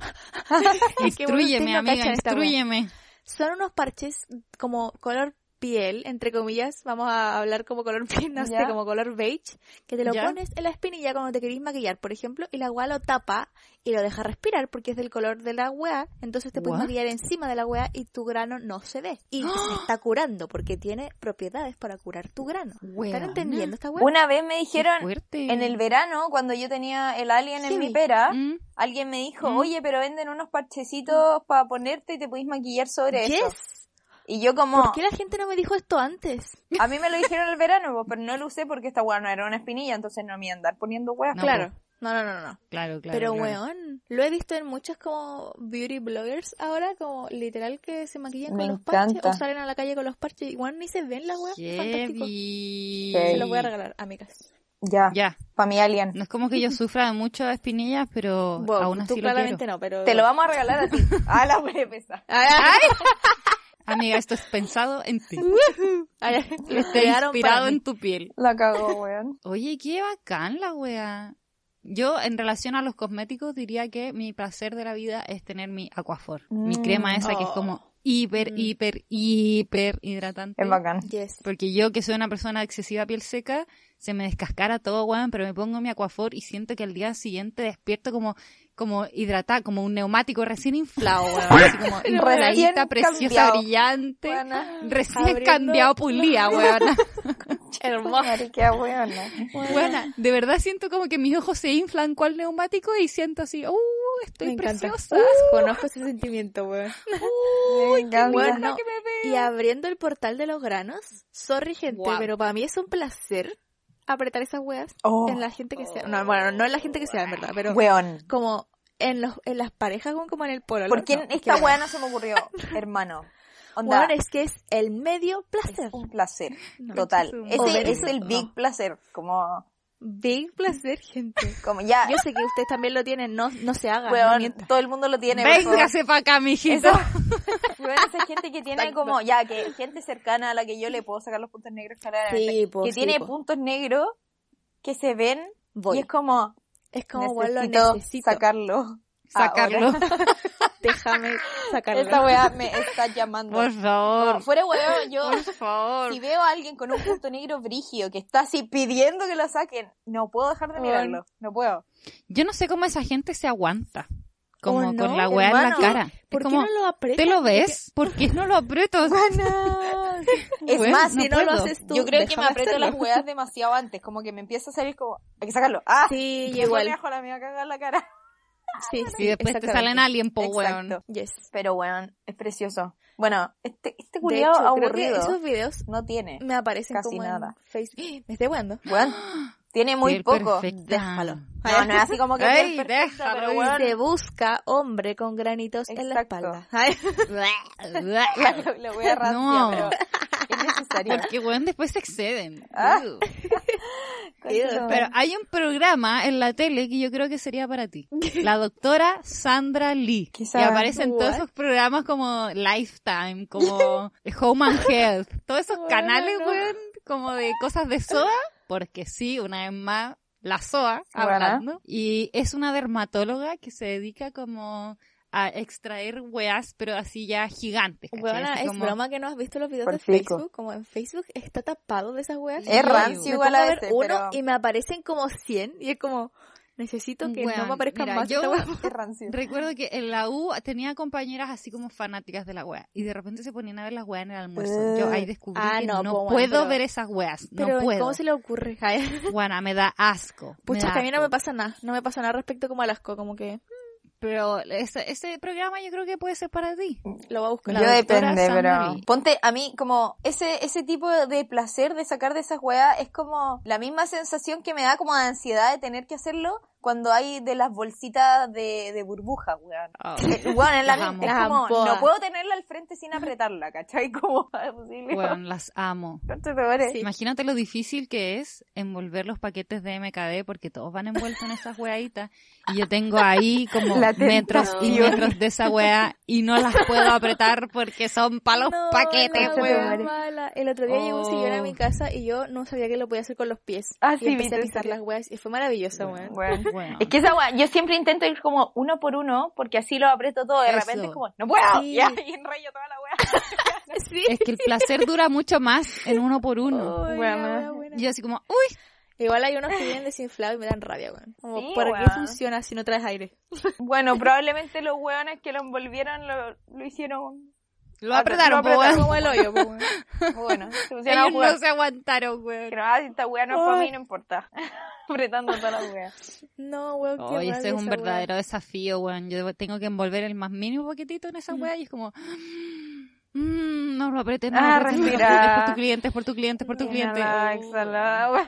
[LAUGHS] Es que, bueno, no amiga, cachan esta weá. instrúyeme. Son unos parches como color piel, entre comillas, vamos a hablar como color [LAUGHS] piel, no sé, como color beige, que te lo Ya. pones en la espinilla cuando te querís maquillar, por ejemplo, y la weá lo tapa y lo deja respirar porque es del color de la weá, entonces te puedes What? maquillar encima de la weá y tu grano no se ve. Y se [GASPS] está curando porque tiene propiedades para curar tu grano. ¿Están entendiendo esta weá? Una vez me dijeron, en el verano, cuando yo tenía el alien en mi pera, Mm. alguien me dijo, Mm. oye, pero venden unos parchecitos para ponerte y te podéis maquillar sobre eso. Y yo como, ¿Por qué la gente no me dijo esto antes? a mí me lo dijeron el verano, pero no lo usé porque esta weá no era una espinilla, entonces no me iba a andar poniendo weas. No, claro. No, no, no, no. Claro, claro. Pero claro. weón, lo he visto en muchos como beauty bloggers ahora, como literal que se maquillan Me con los parches encanta. o salen a la calle con los parches. Igual ni se ven las weas. Fantástico. Heavy. Se los voy a regalar, amigas. Ya, Ya. para mi alien. No es como que yo sufra de muchas espinillas, pero Bueno, aún tú así lo claramente quiero. no, pero... Te lo vamos a regalar a ti. Ah, la wea pesa. [LAUGHS] Ay, Amiga, esto es pensado en ti. [LAUGHS] crearon inspirado en tu piel. La cagó, weón. [LAUGHS] Oye, qué bacán la wea. Yo, en relación a los cosméticos, diría que mi placer de la vida es tener mi Aquaphor. Mi Mm. crema esa que es Oh. como hiper, Mm. hiper, hiper hidratante. Es bacán. Yes. Porque yo, que soy una persona de excesiva piel seca, se me descascara todo, weón, pero me pongo mi Aquaphor y siento que al día siguiente despierto como, como hidratada, como un neumático recién inflado, weón. [LAUGHS] Así como infladita, Recién preciosa, cambiado. brillante. Buena. Recién Abriendo- cambiado, pulida, [LAUGHS] weón. Weona. Buena, de verdad siento como que mis ojos se inflan cual neumático y siento así, ¡uh! Estoy Me preciosa. Conozco ese sentimiento, weón. Me encanta. Bueno, y abriendo el portal de los granos, sorry gente, pero para mí es un placer apretar esas weas Oh. en la gente que sea. No, bueno, no en la gente que sea, en verdad, pero Weón. como en los en las parejas como, en el polo. ¿Por qué esta weá no se me ocurrió, [LAUGHS] hermano? Onda, Bueno, es que es el medio placer. es un placer No, total. Ese es el no. big placer, como, Big placer, gente. [LAUGHS] como ya, Yo sé que ustedes también lo tienen, no, no se hagan, no weón, todo el mundo lo tiene. Véngase para acá, mijito. Esa, [LAUGHS] weón, esa gente que tiene Exacto. como, ya, que gente cercana a la que yo le puedo sacar los puntos negros claramente, Sí, po, que sí, tiene po. puntos negros que se ven Voy. y es como, Es como, weón, lo necesito, necesito. sacarlo. Sacarlo. [LAUGHS] Déjame [LAUGHS] sacarlo. Esta weá me está llamando. Por favor. Como, fuera weón, yo, Por [LAUGHS] favor. si veo a alguien con un punto negro brigio que está así pidiendo que lo saquen, no puedo dejar de mirarlo. No puedo. Yo no sé cómo esa gente se aguanta. Como Oh, no, con la weá en la cara. ¿Por es qué como, no lo aprietas? ¿te lo ves? ¿Por qué no lo aprieto? [LAUGHS] Es Weón, más, si no lo haces tú, yo creo que me aprieto hacerlo. las weas demasiado antes. Como que me empieza a salir como, hay que sacarlo. ¡Ah! Sí, Me yo igual. pone ajo la mía a cagar la cara. Sí, sí, Y después te salen alien, po, weón. Exacto. Yes. Pero weón, es precioso. Bueno, este, este culiado hecho, creo que aburrido esos videos no tiene. me aparecen Casi como nada. en Facebook. Me estoy jugando. Weón, [GASPS] tiene muy Piel poco. perfecta. Déjalo. No, no es [LAUGHS] así como que Ay, perfecta, déjalo, pero Y weón, se busca hombre con granitos en la Exacto. espalda. Ay. [LAUGHS] lo, [LAUGHS] lo voy a ranciar, No. pero Porque, weón, después se exceden. Ah. [LAUGHS] Pero hay un programa en la tele que yo creo que sería para ti. La doctora Sandra Lee. ¿Qué Y sabe? aparece en todos esos programas como Lifetime, como [LAUGHS] Home and Health. Todos esos Bueno. canales, weón, como de cosas de SOA. Porque sí, una vez más, la SOA hablando. Y es una dermatóloga que se dedica como a extraer weas, pero así ya gigantes. Weona, Así es como- broma que no has visto los videos Por de. Facebook. Como en Facebook está tapado de esas weas. Es rancio igual a veces, uno pero- y me aparecen como 100 y es como, necesito que no me aparezcan mira, más yo-. [LAUGHS] Recuerdo que en la U tenía compañeras así como fanáticas de la wea y de repente se ponían a ver las weas en el almuerzo. Yo ahí descubrí Ah, que no, no, po, bueno, puedo pero- ver esas weas, no Pero puedo. ¿cómo se le ocurre? [LAUGHS] Buena, me da asco. Pucha, da que a mí no me pasa nada. No me pasa nada respecto como al asco. Como que Pero ese, ese programa yo creo que puede ser para ti. lo voy a buscar. Yo depende, pero ponte a mí como ese ese tipo de placer de sacar de esas weas es como la misma sensación que me da como de ansiedad de tener que hacerlo cuando hay de las bolsitas de, de burbuja, weón. Oh. Weón, es, la es como, no puedo tenerla al frente sin apretarla, ¿cachai? [LAUGHS] ¿Cómo es posible? Weón, las amo. Sí. Imagínate lo difícil que es envolver los paquetes de MKD porque todos van envueltos en esas weaditas y yo tengo ahí como metros y metros de esa wea y no las puedo apretar porque son para los No, paquetes, la weón. El otro día llegó un sillón a Oh. mi casa y yo no sabía que lo podía hacer con los pies. Ah, y sí, empecé a pisar las weas y fue maravilloso, weón. Weón. Weón. Es que esa wea, yo siempre intento ir como uno por uno, porque así lo aprieto todo, de Eso. repente es como, no puedo, Sí. ya, y enrollo toda la. [LAUGHS] Sí. Es que el placer dura mucho más en uno por uno. Buena. Y yo así como, uy, Igual hay unos que vienen desinflados y me dan rabia, weón. Como, Sí, ¿por qué funciona si no traes aire? Bueno, probablemente los hueones que lo envolvieron lo, lo hicieron. Lo apretaron, lo po, apretaron. weón. Como el hoyo, pues, weón. [LAUGHS] Bueno, Ellos no se aguantaron, weón. Pero ah, si esta wea no es para mí, no importa. [LAUGHS] Apretando toda la wea. No, weón, qué Oye, ese es un verdadero desafío, weón. Yo tengo que envolver el más mínimo poquitito en esa Mm. weá y es como... mm, no lo apretes, no lo Ah, apretes, no lo respira. apretes, por tu cliente, es por tu cliente, es por tu cliente. Oh. exhala.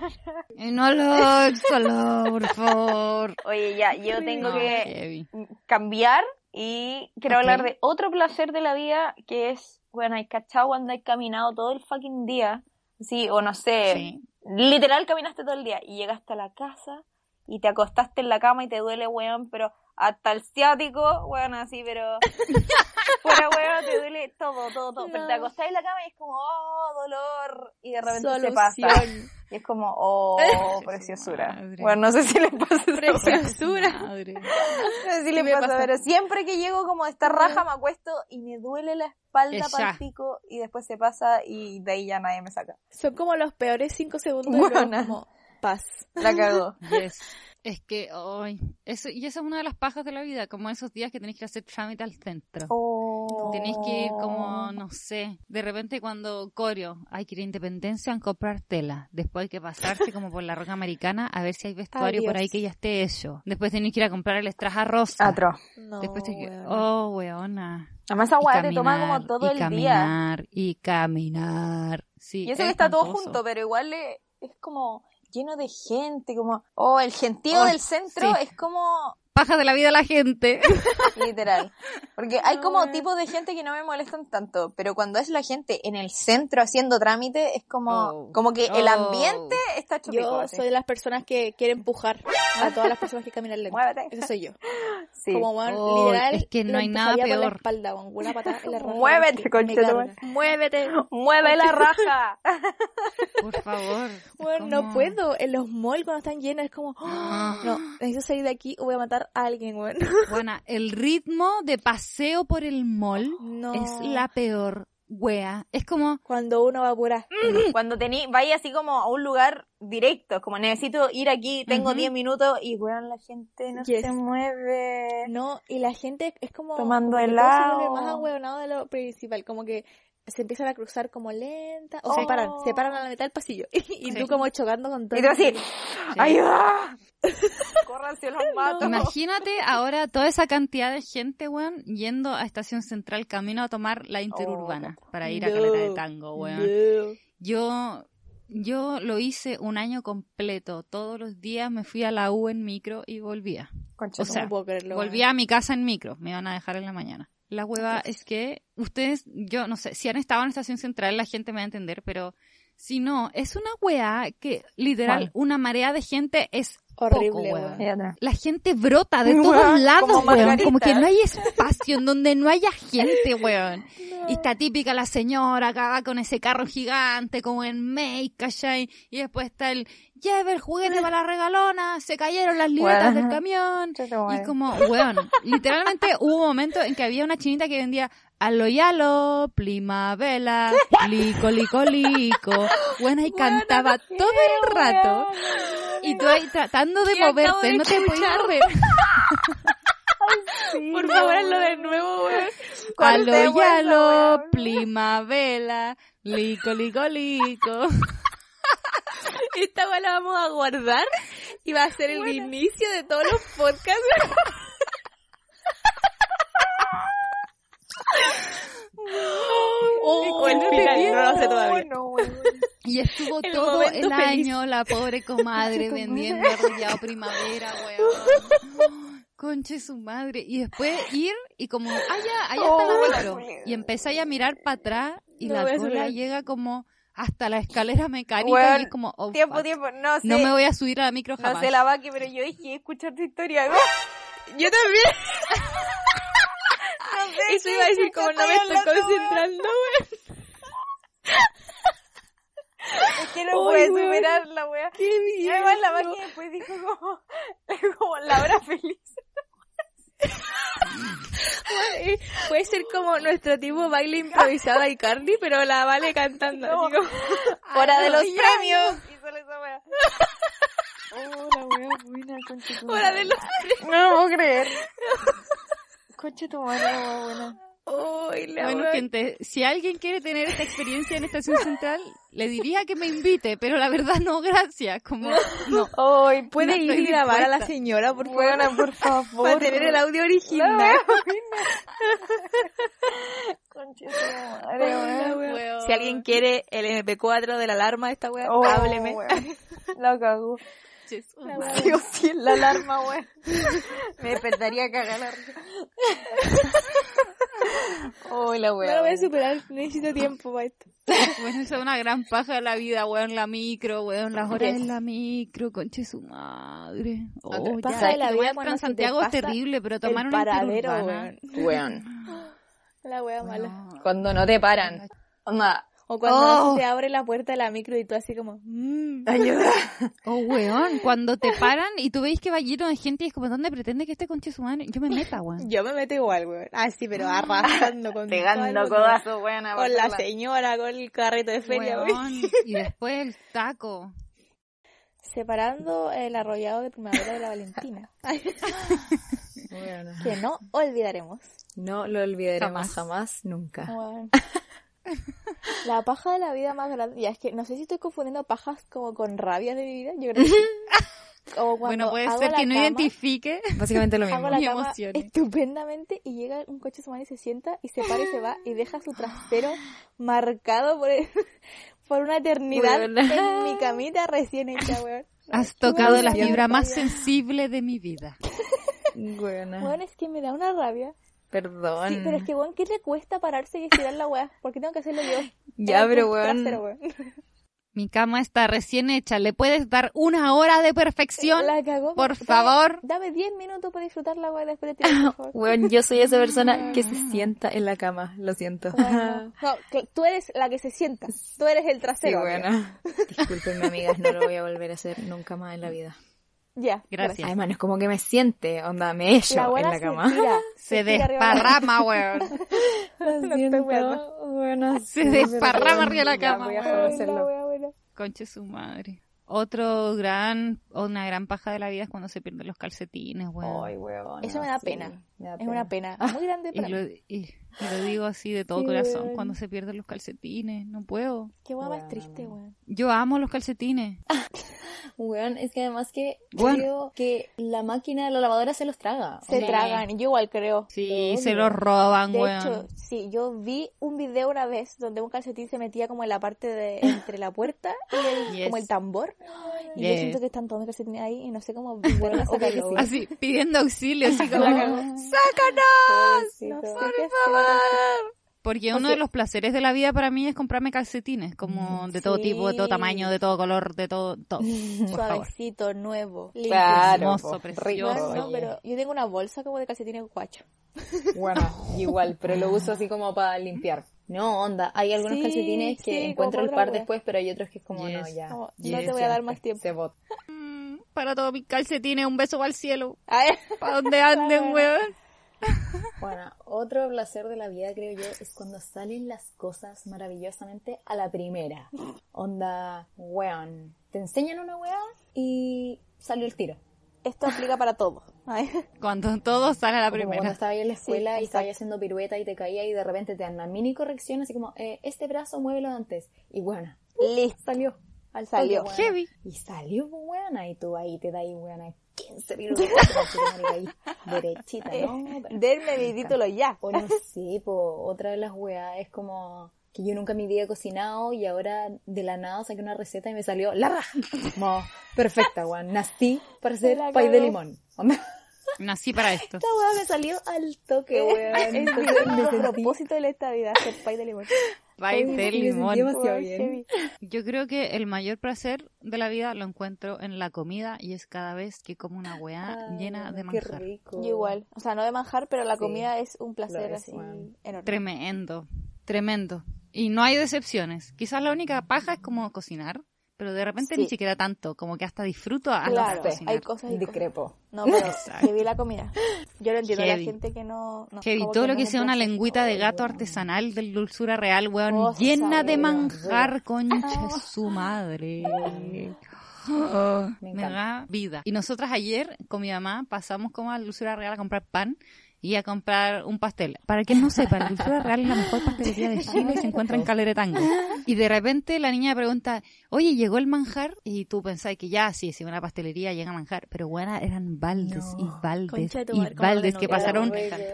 Eh, No lo exhala, por favor. Oye, ya, yo [LAUGHS] tengo No, que heavy. cambiar y quiero hablar de otro placer de la vida que es, bueno, hay cachado cuando hay caminado todo el fucking día, sí, o no sé, Sí. literal caminaste todo el día y llegaste a la casa y te acostaste en la cama y te duele, weón, pero hasta el ciático, weón, así, pero [LAUGHS] fuera, weón, te duele todo, todo, todo, pero te No. acostás en la cama y es como, oh, dolor, y de repente se Solución. pasa. Y es como, oh, [LAUGHS] preciosura. Madre. Bueno, no sé si les pasa. eso. Preciosura. Madre. [LAUGHS] No sé si me pasa, pasa. pero siempre que llego como de esta raja me acuesto y me duele la espalda Es para el pico y después se pasa y de ahí ya nadie me saca. Son como los peores cinco segundos Buena. como paz. La cagó. [LAUGHS] Yes. Es que, ay, eso, y esa es una de las pajas de la vida, como esos días que tenés que hacer trámite al centro. Oh. Tenéis que ir como, no sé, de repente cuando Corio hay que ir a Independencia a comprar tela. Después hay que pasarse como por la roca americana a ver si hay vestuario por ahí Adiós. que ya esté hecho. Después tenéis que ir a comprar el estraja rosa. Atro. No, Después tenés que, oh, weona. Además Y weá te toma caminar, como todo y el día. caminar, Y caminar, sí. Y eso es que está todo junto, pero igual le- es como lleno de gente, como, oh, el gentío Ay, del centro sí. es como Paja de la vida de la gente. [LAUGHS] literal. Porque hay como tipos de gente que no me molestan tanto, pero cuando es la gente en el centro haciendo trámite, es como, Oh. como que el Oh. ambiente está hecho Yo así. soy de las personas que quiere empujar a todas las personas que caminan lento. Muévete. Eso soy yo. [LAUGHS] Sí. Como, weón, Oh, literal, es que no hay nada por la peor. espalda, weón, una patada en la raja. Muévete. Muévete. [LAUGHS] Mueve la raja. Por favor. Bueno, no puedo. En los malls cuando están llenos es como, [GASPS] "Ah, no, necesito salir de aquí o voy a matar a alguien, weón. Bueno, el ritmo de paseo por el mall No. es la peor wea. Es como, Cuando uno va a apurar. Cuando tení, vaya así como a un lugar directo, como necesito ir aquí, tengo Ujú. 10 minutos y weón, la gente no Yes. se mueve. No, y la gente es como... Tomando como todo helado. se más ahueonado de lo principal. Como que se empiezan a cruzar como lenta. O Oh. se paran, se paran a la mitad del pasillo. [LAUGHS] Y, Sí. tú como chocando con todo. Y tú así, Sí. ¡ayuda! [LAUGHS] Corran si los mato. imagínate ahora toda esa cantidad de gente, weón, yendo a Estación Central camino a tomar la interurbana para ir a No. Caleta de Tango, weón. No. Yo, yo lo hice un año completo. Todos los días me fui a la U en micro y volvía. Concha O sea, no puedo creerlo. weón. Volvía a mi casa en micro, me iban a dejar en la mañana. La hueva es que ustedes, yo no sé, si han estado en estación central la gente me va a entender, pero si no, es una hueá que literal, ¿Cuál? una marea de gente es Horrible, poco. La gente brota de [LAUGHS] todos lados, como weón. Margarita. Como que no hay espacio en donde no haya gente, [LAUGHS] weón. Y está típica la señora acá con ese carro gigante, como en make, ¿cachai? Y después está el, lleve el juguete para la regalona, se cayeron las libretas Weón. del camión. Y como, weón, literalmente [LAUGHS] hubo un momento en que había una chinita que vendía alo y alo, primavera, lico, lico, lico. [LAUGHS] Bueno, y cantaba todo el rato. Y tú ahí tratando de ¿Qué acabo moverte, de no te podías mover. [LAUGHS] Sí, Por favor, hazlo de weón. nuevo, weón. Alo Cortemos y eso, alo, weón. primavera, lico, lico, lico. [LAUGHS] Esta weá la vamos a guardar y va a ser el inicio de todos los podcasts. Oh, el no final, te no lo sé todavía. No. Y estuvo El todo el feliz. año la pobre comadre [LAUGHS] vendiendo arrollado primavera, weón. [LAUGHS] Conche su madre. Y después ir y como, allá, allá está Oh, la la micro. culera. Y empezáis a mirar para atrás y No la cola llega como hasta la escalera mecánica Weón, y es como, oh, Tiempo, fuck. tiempo, no sé. No me voy a subir a la micro No jamás. sé la vaca, pero yo dije escuchar tu historia. No Yo también. [LAUGHS] sé Eso iba a decir como no me estoy concentrando, weón. Es que no [LAUGHS] weón. superar la wea. Qué Y bien. además la vaca después dijo como, [LAUGHS] como la hora feliz. Puede ser como nuestro tipo baile improvisado de Carly, pero la vale cantando. Así como... Hora de los premios. [LAUGHS] Oh, la wea buena, concha tu Hora de los No lo puedo creer. [LAUGHS] Concha tu madre, buena. Uy, la Bueno, gente, si alguien quiere tener esta experiencia en Estación Central, le diría que me invite, pero la verdad no, gracias. Como, [LAUGHS] no. Ay, ¿Puede no ir y grabar a la señora, por favor? Buena, por [LAUGHS] favor. Para tener el audio original. [LAUGHS] Madre, wea. wea. Si alguien quiere el MP4 de la alarma de esta wea, Oh, hábleme. wea. La wea. Dios, sí, la alarma, wea. Me despertaría a cagar la risa. Uy, la No lo voy a superar, necesito tiempo para esto. Bueno, eso es una gran paja de la vida, weón, la micro, weón, las horas en la micro, conche su madre. Oh, Paja ya, de la que vida cuando Transantiago es terrible, pero tomar el una paradero, weón. Weón. La wea mala. Cuando no te paran. Onda, O cuando Oh. se abre la puerta de la micro y tú así como... mm. [LAUGHS] ayuda. [LAUGHS] Oh, weón, cuando te paran y tú veis que va lleno de gente y es como, ¿dónde pretende que esté conche su madre? Yo me meta, weón. [LAUGHS] Yo me meto igual, weón. Así, pero arrasando con Pegando codazos, weón. Con la señora, con el carrito de feria, weón. Weón, Y después el taco. Separando el arrollado de primavera de la Valentina. Que no olvidaremos. No lo olvidaremos Jamás. jamás, nunca. Weón. [LAUGHS] La paja de la vida más grande. Ya es que no sé si estoy confundiendo pajas como con rabia de mi vida. Yo creo que sí. [LAUGHS] Como cuando Bueno, puede ser que no cama, identifique. Básicamente lo Hago mismo. la cama estupendamente y llega un coche su madre y se sienta y se para y se va y deja su trasero marcado por, el- [LAUGHS] por una eternidad en mi camita recién hecha, weón. Has tocado la fibra más sensible de mi vida. Weona. Weón, es que me da una rabia. Perdón. Sí, pero es que, weón, ¿qué le cuesta pararse y estirar la weá? ¿Por qué tengo que hacerlo yo? [LAUGHS] Ya, pero weón. weón. Mi cama está recién hecha. ¿Le puedes dar una hora de perfección? La cagó. Por Dame- favor. Dame 10 minutos para disfrutar la weá después de tirar, por [LAUGHS] favor. Weón, yo soy esa persona [LAUGHS] que se sienta en la cama. Lo siento. Bueno, no, que tú eres la que se sienta. Tú eres el Sí, trasero. amiga. bueno. Disculpenme, amigas, no lo voy a volver a hacer nunca más en la vida. Ya. Gracias. Además, no es como que me siente, onda, me echo La en la [LAUGHS] se cama. Se tira desparrama, weón. [LAUGHS] Lo estoy siento. Bueno, Se sí, desparrama arriba de la cama, voy a buena. Conche su madre. Otro gran, una gran paja de la vida es cuando se pierden los calcetines, weón. Ay, weón. Eso me da pena. me da Es una pena muy grande [LAUGHS] Y para lo, mí. y- y lo digo así de todo Sí, corazón, weón. cuando se pierden los calcetines, no puedo. Qué más Weón. triste, weón. Yo amo los calcetines. Weón, es que además que Bueno. creo que la máquina de la lavadora se los traga. Se Sí. tragan, yo igual creo. Sí, Lo se los roban, De weón. hecho, sí, yo vi un video una vez donde un calcetín se metía como en la parte de entre la puerta y el, Yes. [LAUGHS] como el tambor. Y yo Yes. siento que están todos mis calcetines ahí y no sé cómo [LAUGHS] sí. Así, pidiendo auxilio, así como. [LAUGHS] Pobrecito. No sé qué hacer. Porque uno Porque- de los placeres de la vida para mí es comprarme calcetines, como de todo Sí. tipo, de todo tamaño, de todo color, de todo, todo. [LAUGHS] Por favor. Suavecito, nuevo, limpio. Claro, hermoso, precioso. rico, no, pero yo tengo una bolsa como de calcetines guacho. [LAUGHS] Bueno, igual, pero lo uso así como para limpiar. No, onda, hay algunos Sí, calcetines que sí, encuentro el par wea. después, pero hay otros que es como, Yes. no, ya. Como, Yes, no te voy a dar más tiempo. Se bot. Mm, Para todos mis calcetines, un beso al cielo. Para donde anden, [LAUGHS] weón. [LAUGHS] Bueno, otro placer de la vida, creo yo, es cuando salen las cosas maravillosamente a la primera. Onda, weón. Te enseñan una weá y salió el tiro. Esto aplica para todo. Ay. Cuando todo sale a la Como cuando primera. estabas ahí en la escuela Sí, y estabas haciendo pirueta y te caía y de repente te dan una mini corrección así como, eh, este brazo muévelo antes. Y bueno, Listo. salió. Al Salió. toque. Heavy. Y salió, weona, y tú ahí te das, weona, 15 piruetas. y ahí, [LAUGHS] derechita, ¿no? Pero- Denme mi título ya. O no sé, po, otra de las weas es como que yo nunca vida he cocinado y ahora de la nada saqué una receta y me salió la raja. Como, perfecta, weón. Nací para [LAUGHS] hacer pay de limón. Nací para esto. Esta wea me salió al toque, weón. Es me sentí- propósito de esta vida, hacer pay de limón. Me de limón. bien. Yo creo que el mayor placer de la vida lo encuentro en la comida y es cada vez que como una weá Ay, llena de qué manjar. rico. Yo igual. O sea, no de manjar, pero la Sí. comida es un placer es, así enorme. Tremendo, tremendo. Y no hay decepciones. Quizás la única paja es como cocinar, pero de repente Sí. ni siquiera tanto, como que hasta disfruto a Claro, cocinar. hay cosas y. Discrepo. No, [LAUGHS] pero heavy la comida. Yo lo entiendo, Heavy. la gente que no... no Heavy, todo que lo no que sea una lengüita de gato weón. artesanal del dulzura real, weón, Cosa, llena de weón. manjar, [LAUGHS] concha de su madre. Oh, Me me, da vida. Y nosotras ayer con mi mamá pasamos como a Dulzura Real a comprar pan y a comprar un pastel. Para quien no sepa, la Dulzura Real es la mejor pastelería de Chile y se encuentra en Caleretango. Y de repente la niña pregunta, oye, ¿llegó el manjar? Y tú pensás que ya, sí, si una pastelería llega a manjar. Pero bueno, eran baldes No. y baldes y baldes de que pasaron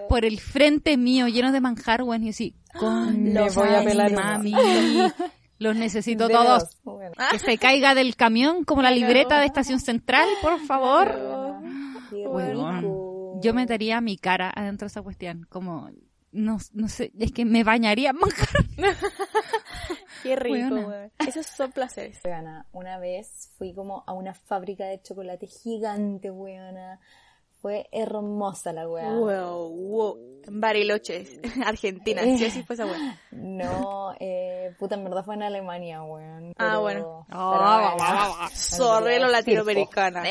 por el frente mío lleno de manjar, weón, y así, con Me voy a pelar uno. mami, los necesito De todos. dos. Bueno. Que se caiga del camión como la libreta de estación central, por favor. Qué. Yo metería mi cara adentro de esa cuestión, como, no, no sé, es que me bañaría manjar. [LAUGHS] [LAUGHS] Qué rico, weón. Esos son placeres. Weona, una vez fui como a una fábrica de chocolate gigante, weona. Fue hermosa la weá. Wow, wow. Bariloche, [LAUGHS] Argentina, sí o sí fue esa weón. No, eh, puta, en verdad fue en Alemania, weón. Ah, pero- bueno. Sorrelo latinoamericana.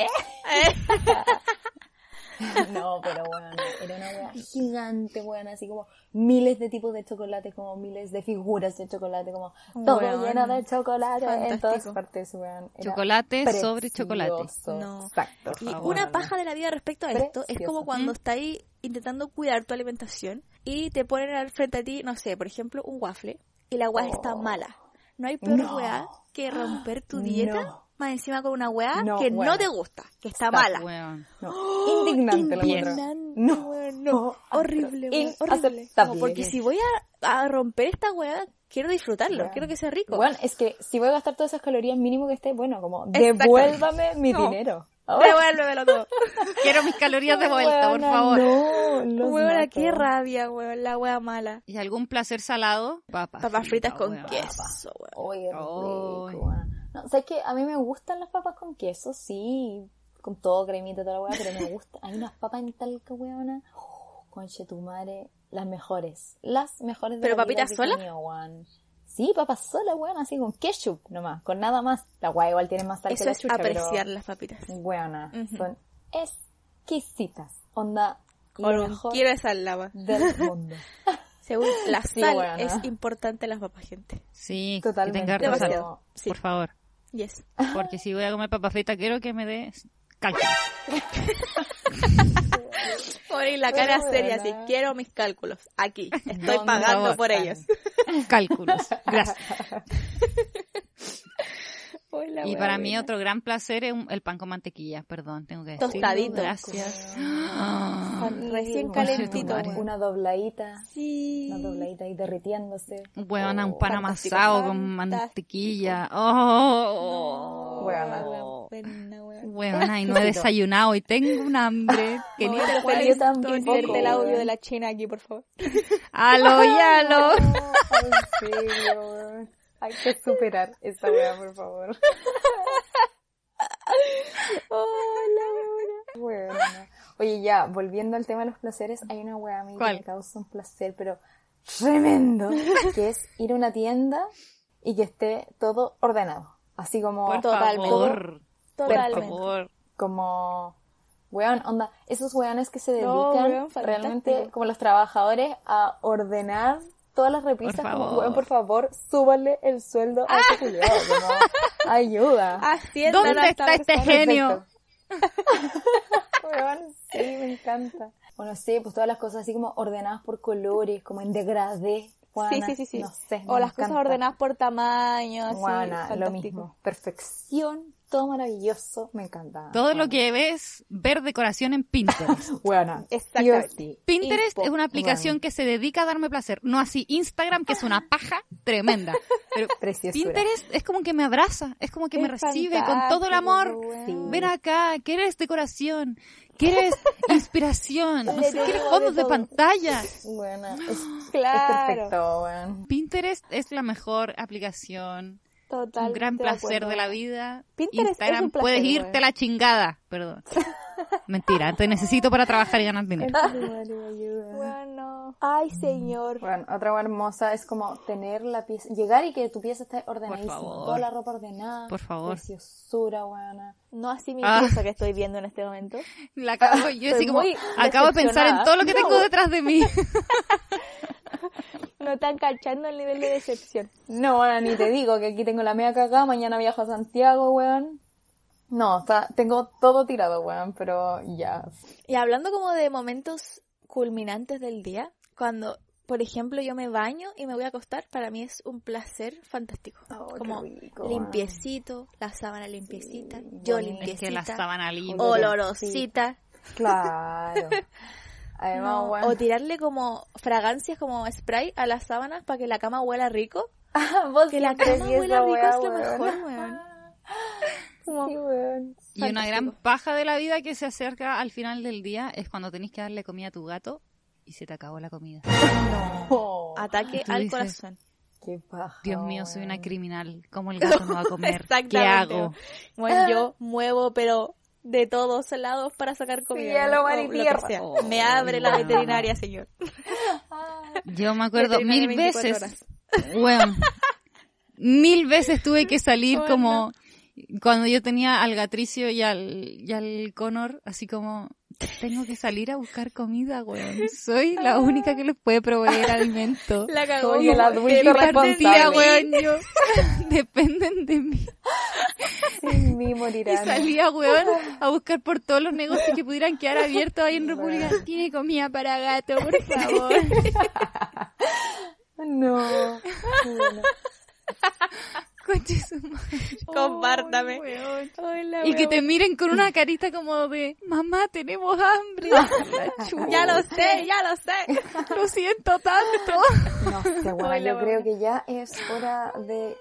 [LAUGHS] No, pero bueno, era una wea gigante, weón, así como miles de tipos de chocolates, como miles de figuras de chocolate, como todo lleno de chocolate en Fantástico. todas partes, weón. Chocolate sobre chocolate. precioso. No. Exacto. Y favor, una paja de la vida respecto a esto es Precioso. como cuando ¿Mm? estás ahí intentando cuidar tu alimentación y te ponen al frente a ti, no sé, por ejemplo, un waffle y la weá está Oh. mala. No hay peor No. weá que romper tu dieta No. Más encima con una weá No, que weona. no te gusta, que está Está mala. Weón. No, [GASPS] indignante encuentro. Indignante, No, no. no, horrible, weón, horrible. Como porque si voy a, a romper esta weá, quiero disfrutarlo, Weón. quiero que sea rico. Bueno, es que si voy a gastar todas esas calorías, mínimo que esté, bueno, como devuélvame mi No. dinero. [LAUGHS] Ahora, Devuélvemelo todo. Quiero mis calorías de vuelta, por favor. No, mato. qué rabia, weón, la weá mala. ¿Y algún placer salado? Papas, Papas fritas con weón. queso, weón. Oye, rico. No, ¿sabes qué? A mí me gustan las papas con queso, sí, con todo cremita y toda la weá, pero me gusta. Hay unas papas en talca, weona. Oh, conche tu madre, las mejores. Las mejores de ¿Pero la vida papitas que weón. Sí, papas solas, weón, así con ketchup nomás, con nada más. La weá igual tiene más sal que Eso la es chucha, pero- apreciar las papitas. Weona, son exquisitas. Onda, Con de sal lava. del mundo. [LAUGHS] Según la Sí, sal weona. es importante en las papas, gente. Sí, Totalmente. que tenga sal. Sí. por favor. Yes. Porque si voy a comer papas fritas, quiero que me dé cálculo. Poner la cara Pero, seria así, quiero mis cálculos. Aquí. Estoy ¿Dónde pagando por están? ellos. Cálculos. Gracias. [LAUGHS] Hola, Y para mí otro gran placer es un- el pan con mantequilla, perdón, tengo que decirlo. Tostadito. Gracias. Con recién calentito. Una dobladita, Sí. una dobladita ahí derritiéndose. Huevona, un pan amasado con mantequilla. Oh, Huevona. Buena, y no he desayunado y tengo un hambre [LAUGHS] que ni Momento te cuento. feliz, Yo el audio de la china aquí, por favor. Aló, y aló. [LAUGHS] Hay que superar esta weá, por favor. [LAUGHS] Hola, Weona. Oye, ya, volviendo al tema de los placeres, hay una weá a mí que me causa un placer, pero tremendo, que es ir a una tienda y que esté todo ordenado. Así como, Por Totalmente. favor. Por Totalmente. favor. como, weón, onda, esos weones que se No, dedican weón, realmente, como los trabajadores, a ordenar todas las repisas, Por como, favor. weón, por favor, súbale el sueldo a ese culiao, como, ayuda. Hacienda ¿Dónde está este genio? [LAUGHS] Weón, sí, me encanta. Bueno, sí, pues todas las cosas así como ordenadas por colores, como en degradé. Sí, Juana, sí, sí, sí. No sé, o las cosas ordenadas por tamaño, así. Juana, lo mismo. Perfección, todo maravilloso, me encanta. Todo lo que ves, ver decoración en Pinterest. [LAUGHS] Buena. Exactamente. Pinterest es una aplicación Bueno. que se dedica a darme placer, no así Instagram, que es una paja tremenda. Pero [LAUGHS] Preciosura. Pinterest es como que me abraza, es como que me Es recibe con todo el amor. Ven acá, ¿quieres decoración? ¿Quieres [LAUGHS] inspiración? No sé, ¿quieres fondos de pantalla? Buena. Es, es Claro. perfecto, weón. Pinterest es la mejor aplicación, Total. un gran placer de la vida. Pinterest es Instagram, un placer, puedes irte a la chingada, perdón. [LAUGHS] Mentira, te necesito para trabajar y ganar dinero. Bueno. no. Ay, señor. Bueno, otra hueá hermosa es como tener la pieza, llegar y que tu pieza esté ordenadísima, favor. toda la ropa ordenada, Por favor. preciosura, buena. No así mi Ah. pieza que estoy viendo en este momento. La acabo, yo Estoy así como, acabo de pensar en todo lo que tengo detrás de mí. [LAUGHS] No están cachando el nivel de decepción. No, bueno, ni te digo que aquí tengo la media cagada, mañana viajo a Santiago, weón. No, está, tengo todo tirado, weón, pero ya. Y hablando como de momentos culminantes del día, cuando, por ejemplo, yo me baño y me voy a acostar, para mí es un placer fantástico. Oh, como rico, limpiecito, la sábana limpiecita, yo limpiecita, Es que la sábana limpia. olorosita, Claro. [LAUGHS] Además, no, weón. o tirarle como fragancias como spray a las sábanas para que la cama huela rico. [LAUGHS] Vos Que la cama huela rico weá, es lo weón. [LAUGHS] mejor, weón. Sí, weón. Y una gran paja de la vida que se acerca al final del día es cuando tenés que darle comida a tu gato y se te acabó la comida. [LAUGHS] Oh, Ataque al dices, corazón. qué paja. Dios mío, soy una criminal. ¿Cómo el gato no va a comer? ¿Qué hago? Bueno, yo muevo, pero de todos lados para sacar comida. O y lo que tierra. sea. Oh, Me abre la veterinaria, señor. [LAUGHS] Yo me acuerdo mil 24 veces, weón, mil veces tuve que salir Bueno. como cuando yo tenía al Gatricio y al, y al Connor, así como, tengo que salir a buscar comida, weón. Soy la única que les puede proveer alimento. [LAUGHS] La cagó. Soy el adulto Y responsable. weón, [LAUGHS] yo, [LAUGHS] dependen de mí. Sin mí Y morirán. salía, weón, a buscar por todos los negocios que pudieran quedar abiertos ahí en República. Tiene comida para gato, por favor. No. Bueno. Conche su madre. [LAUGHS] Compártame. Ay, weón. Ay, la Y que te miren con una carita como de, mamá, tenemos hambre. [LAUGHS] Ya lo sé, ya lo sé. [LAUGHS] Lo siento tanto. No sé, bueno, Ay, la yo creo que ya es hora de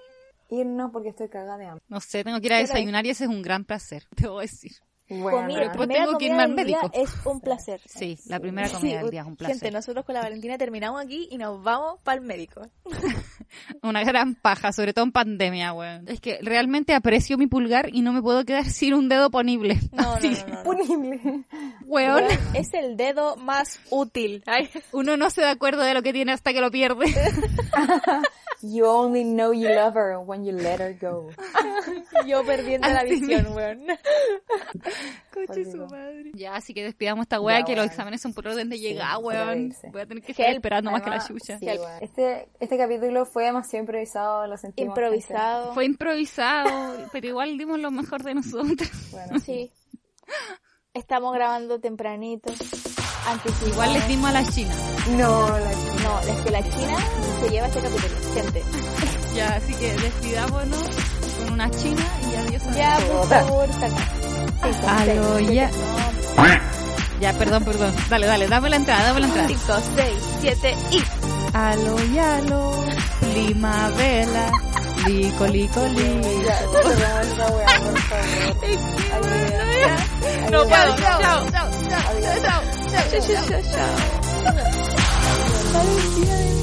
irnos porque estoy cagada de hambre. No sé, tengo que ir a desayunar y ese es un gran placer, te voy a decir. Bueno, Comida, Después primera tengo que comida irme al médico. Es un placer. Sí, la primera comida del día es un placer. Gente, nosotros con la Valentina terminamos aquí y nos vamos para el médico. [LAUGHS] Una gran paja, sobre todo en pandemia, weón. Es que realmente aprecio mi pulgar y no me puedo quedar [LAUGHS] sin un dedo ponible. No, no, Así, no, no, weón. Weón, Es el dedo más útil. Ay, Uno no se da acuerdo de lo que tiene hasta que lo pierde. [LAUGHS] You only know you love her when you let her go. [LAUGHS] yo perdiendo la visión, weón. [LAUGHS] Coche su madre. Ya, así que despidamos esta weá, que los exámenes son por orden de llegada, sí, debe weón. Voy a tener que estar esperando más que la chucha. sí, este, este capítulo fue demasiado improvisado, lo sentimos. Improvisado. Fue improvisado, pero igual dimos lo mejor de nosotros. Bueno, Sí. Estamos grabando tempranito. Anticipado. Igual les dimos a la China. no, la No, es que la China se lleva este capítulo. Gente. [LAUGHS] Ya, así que despidámonos con una China y adiós. a Ya, por favor, saca. Aló, ya. Ya, perdón, perdón. Dale, dale, dame la entrada, dame la entrada. Cinco, seis, siete y... Aló, yalo, primavera, lico, lico, lico. Ya, cerramos esa weá, por favor. Ayuda. No Ayuda. puedo. Chao. chao, chao, Adiós. chao, chao, chao, chao. Chao, chao, chao.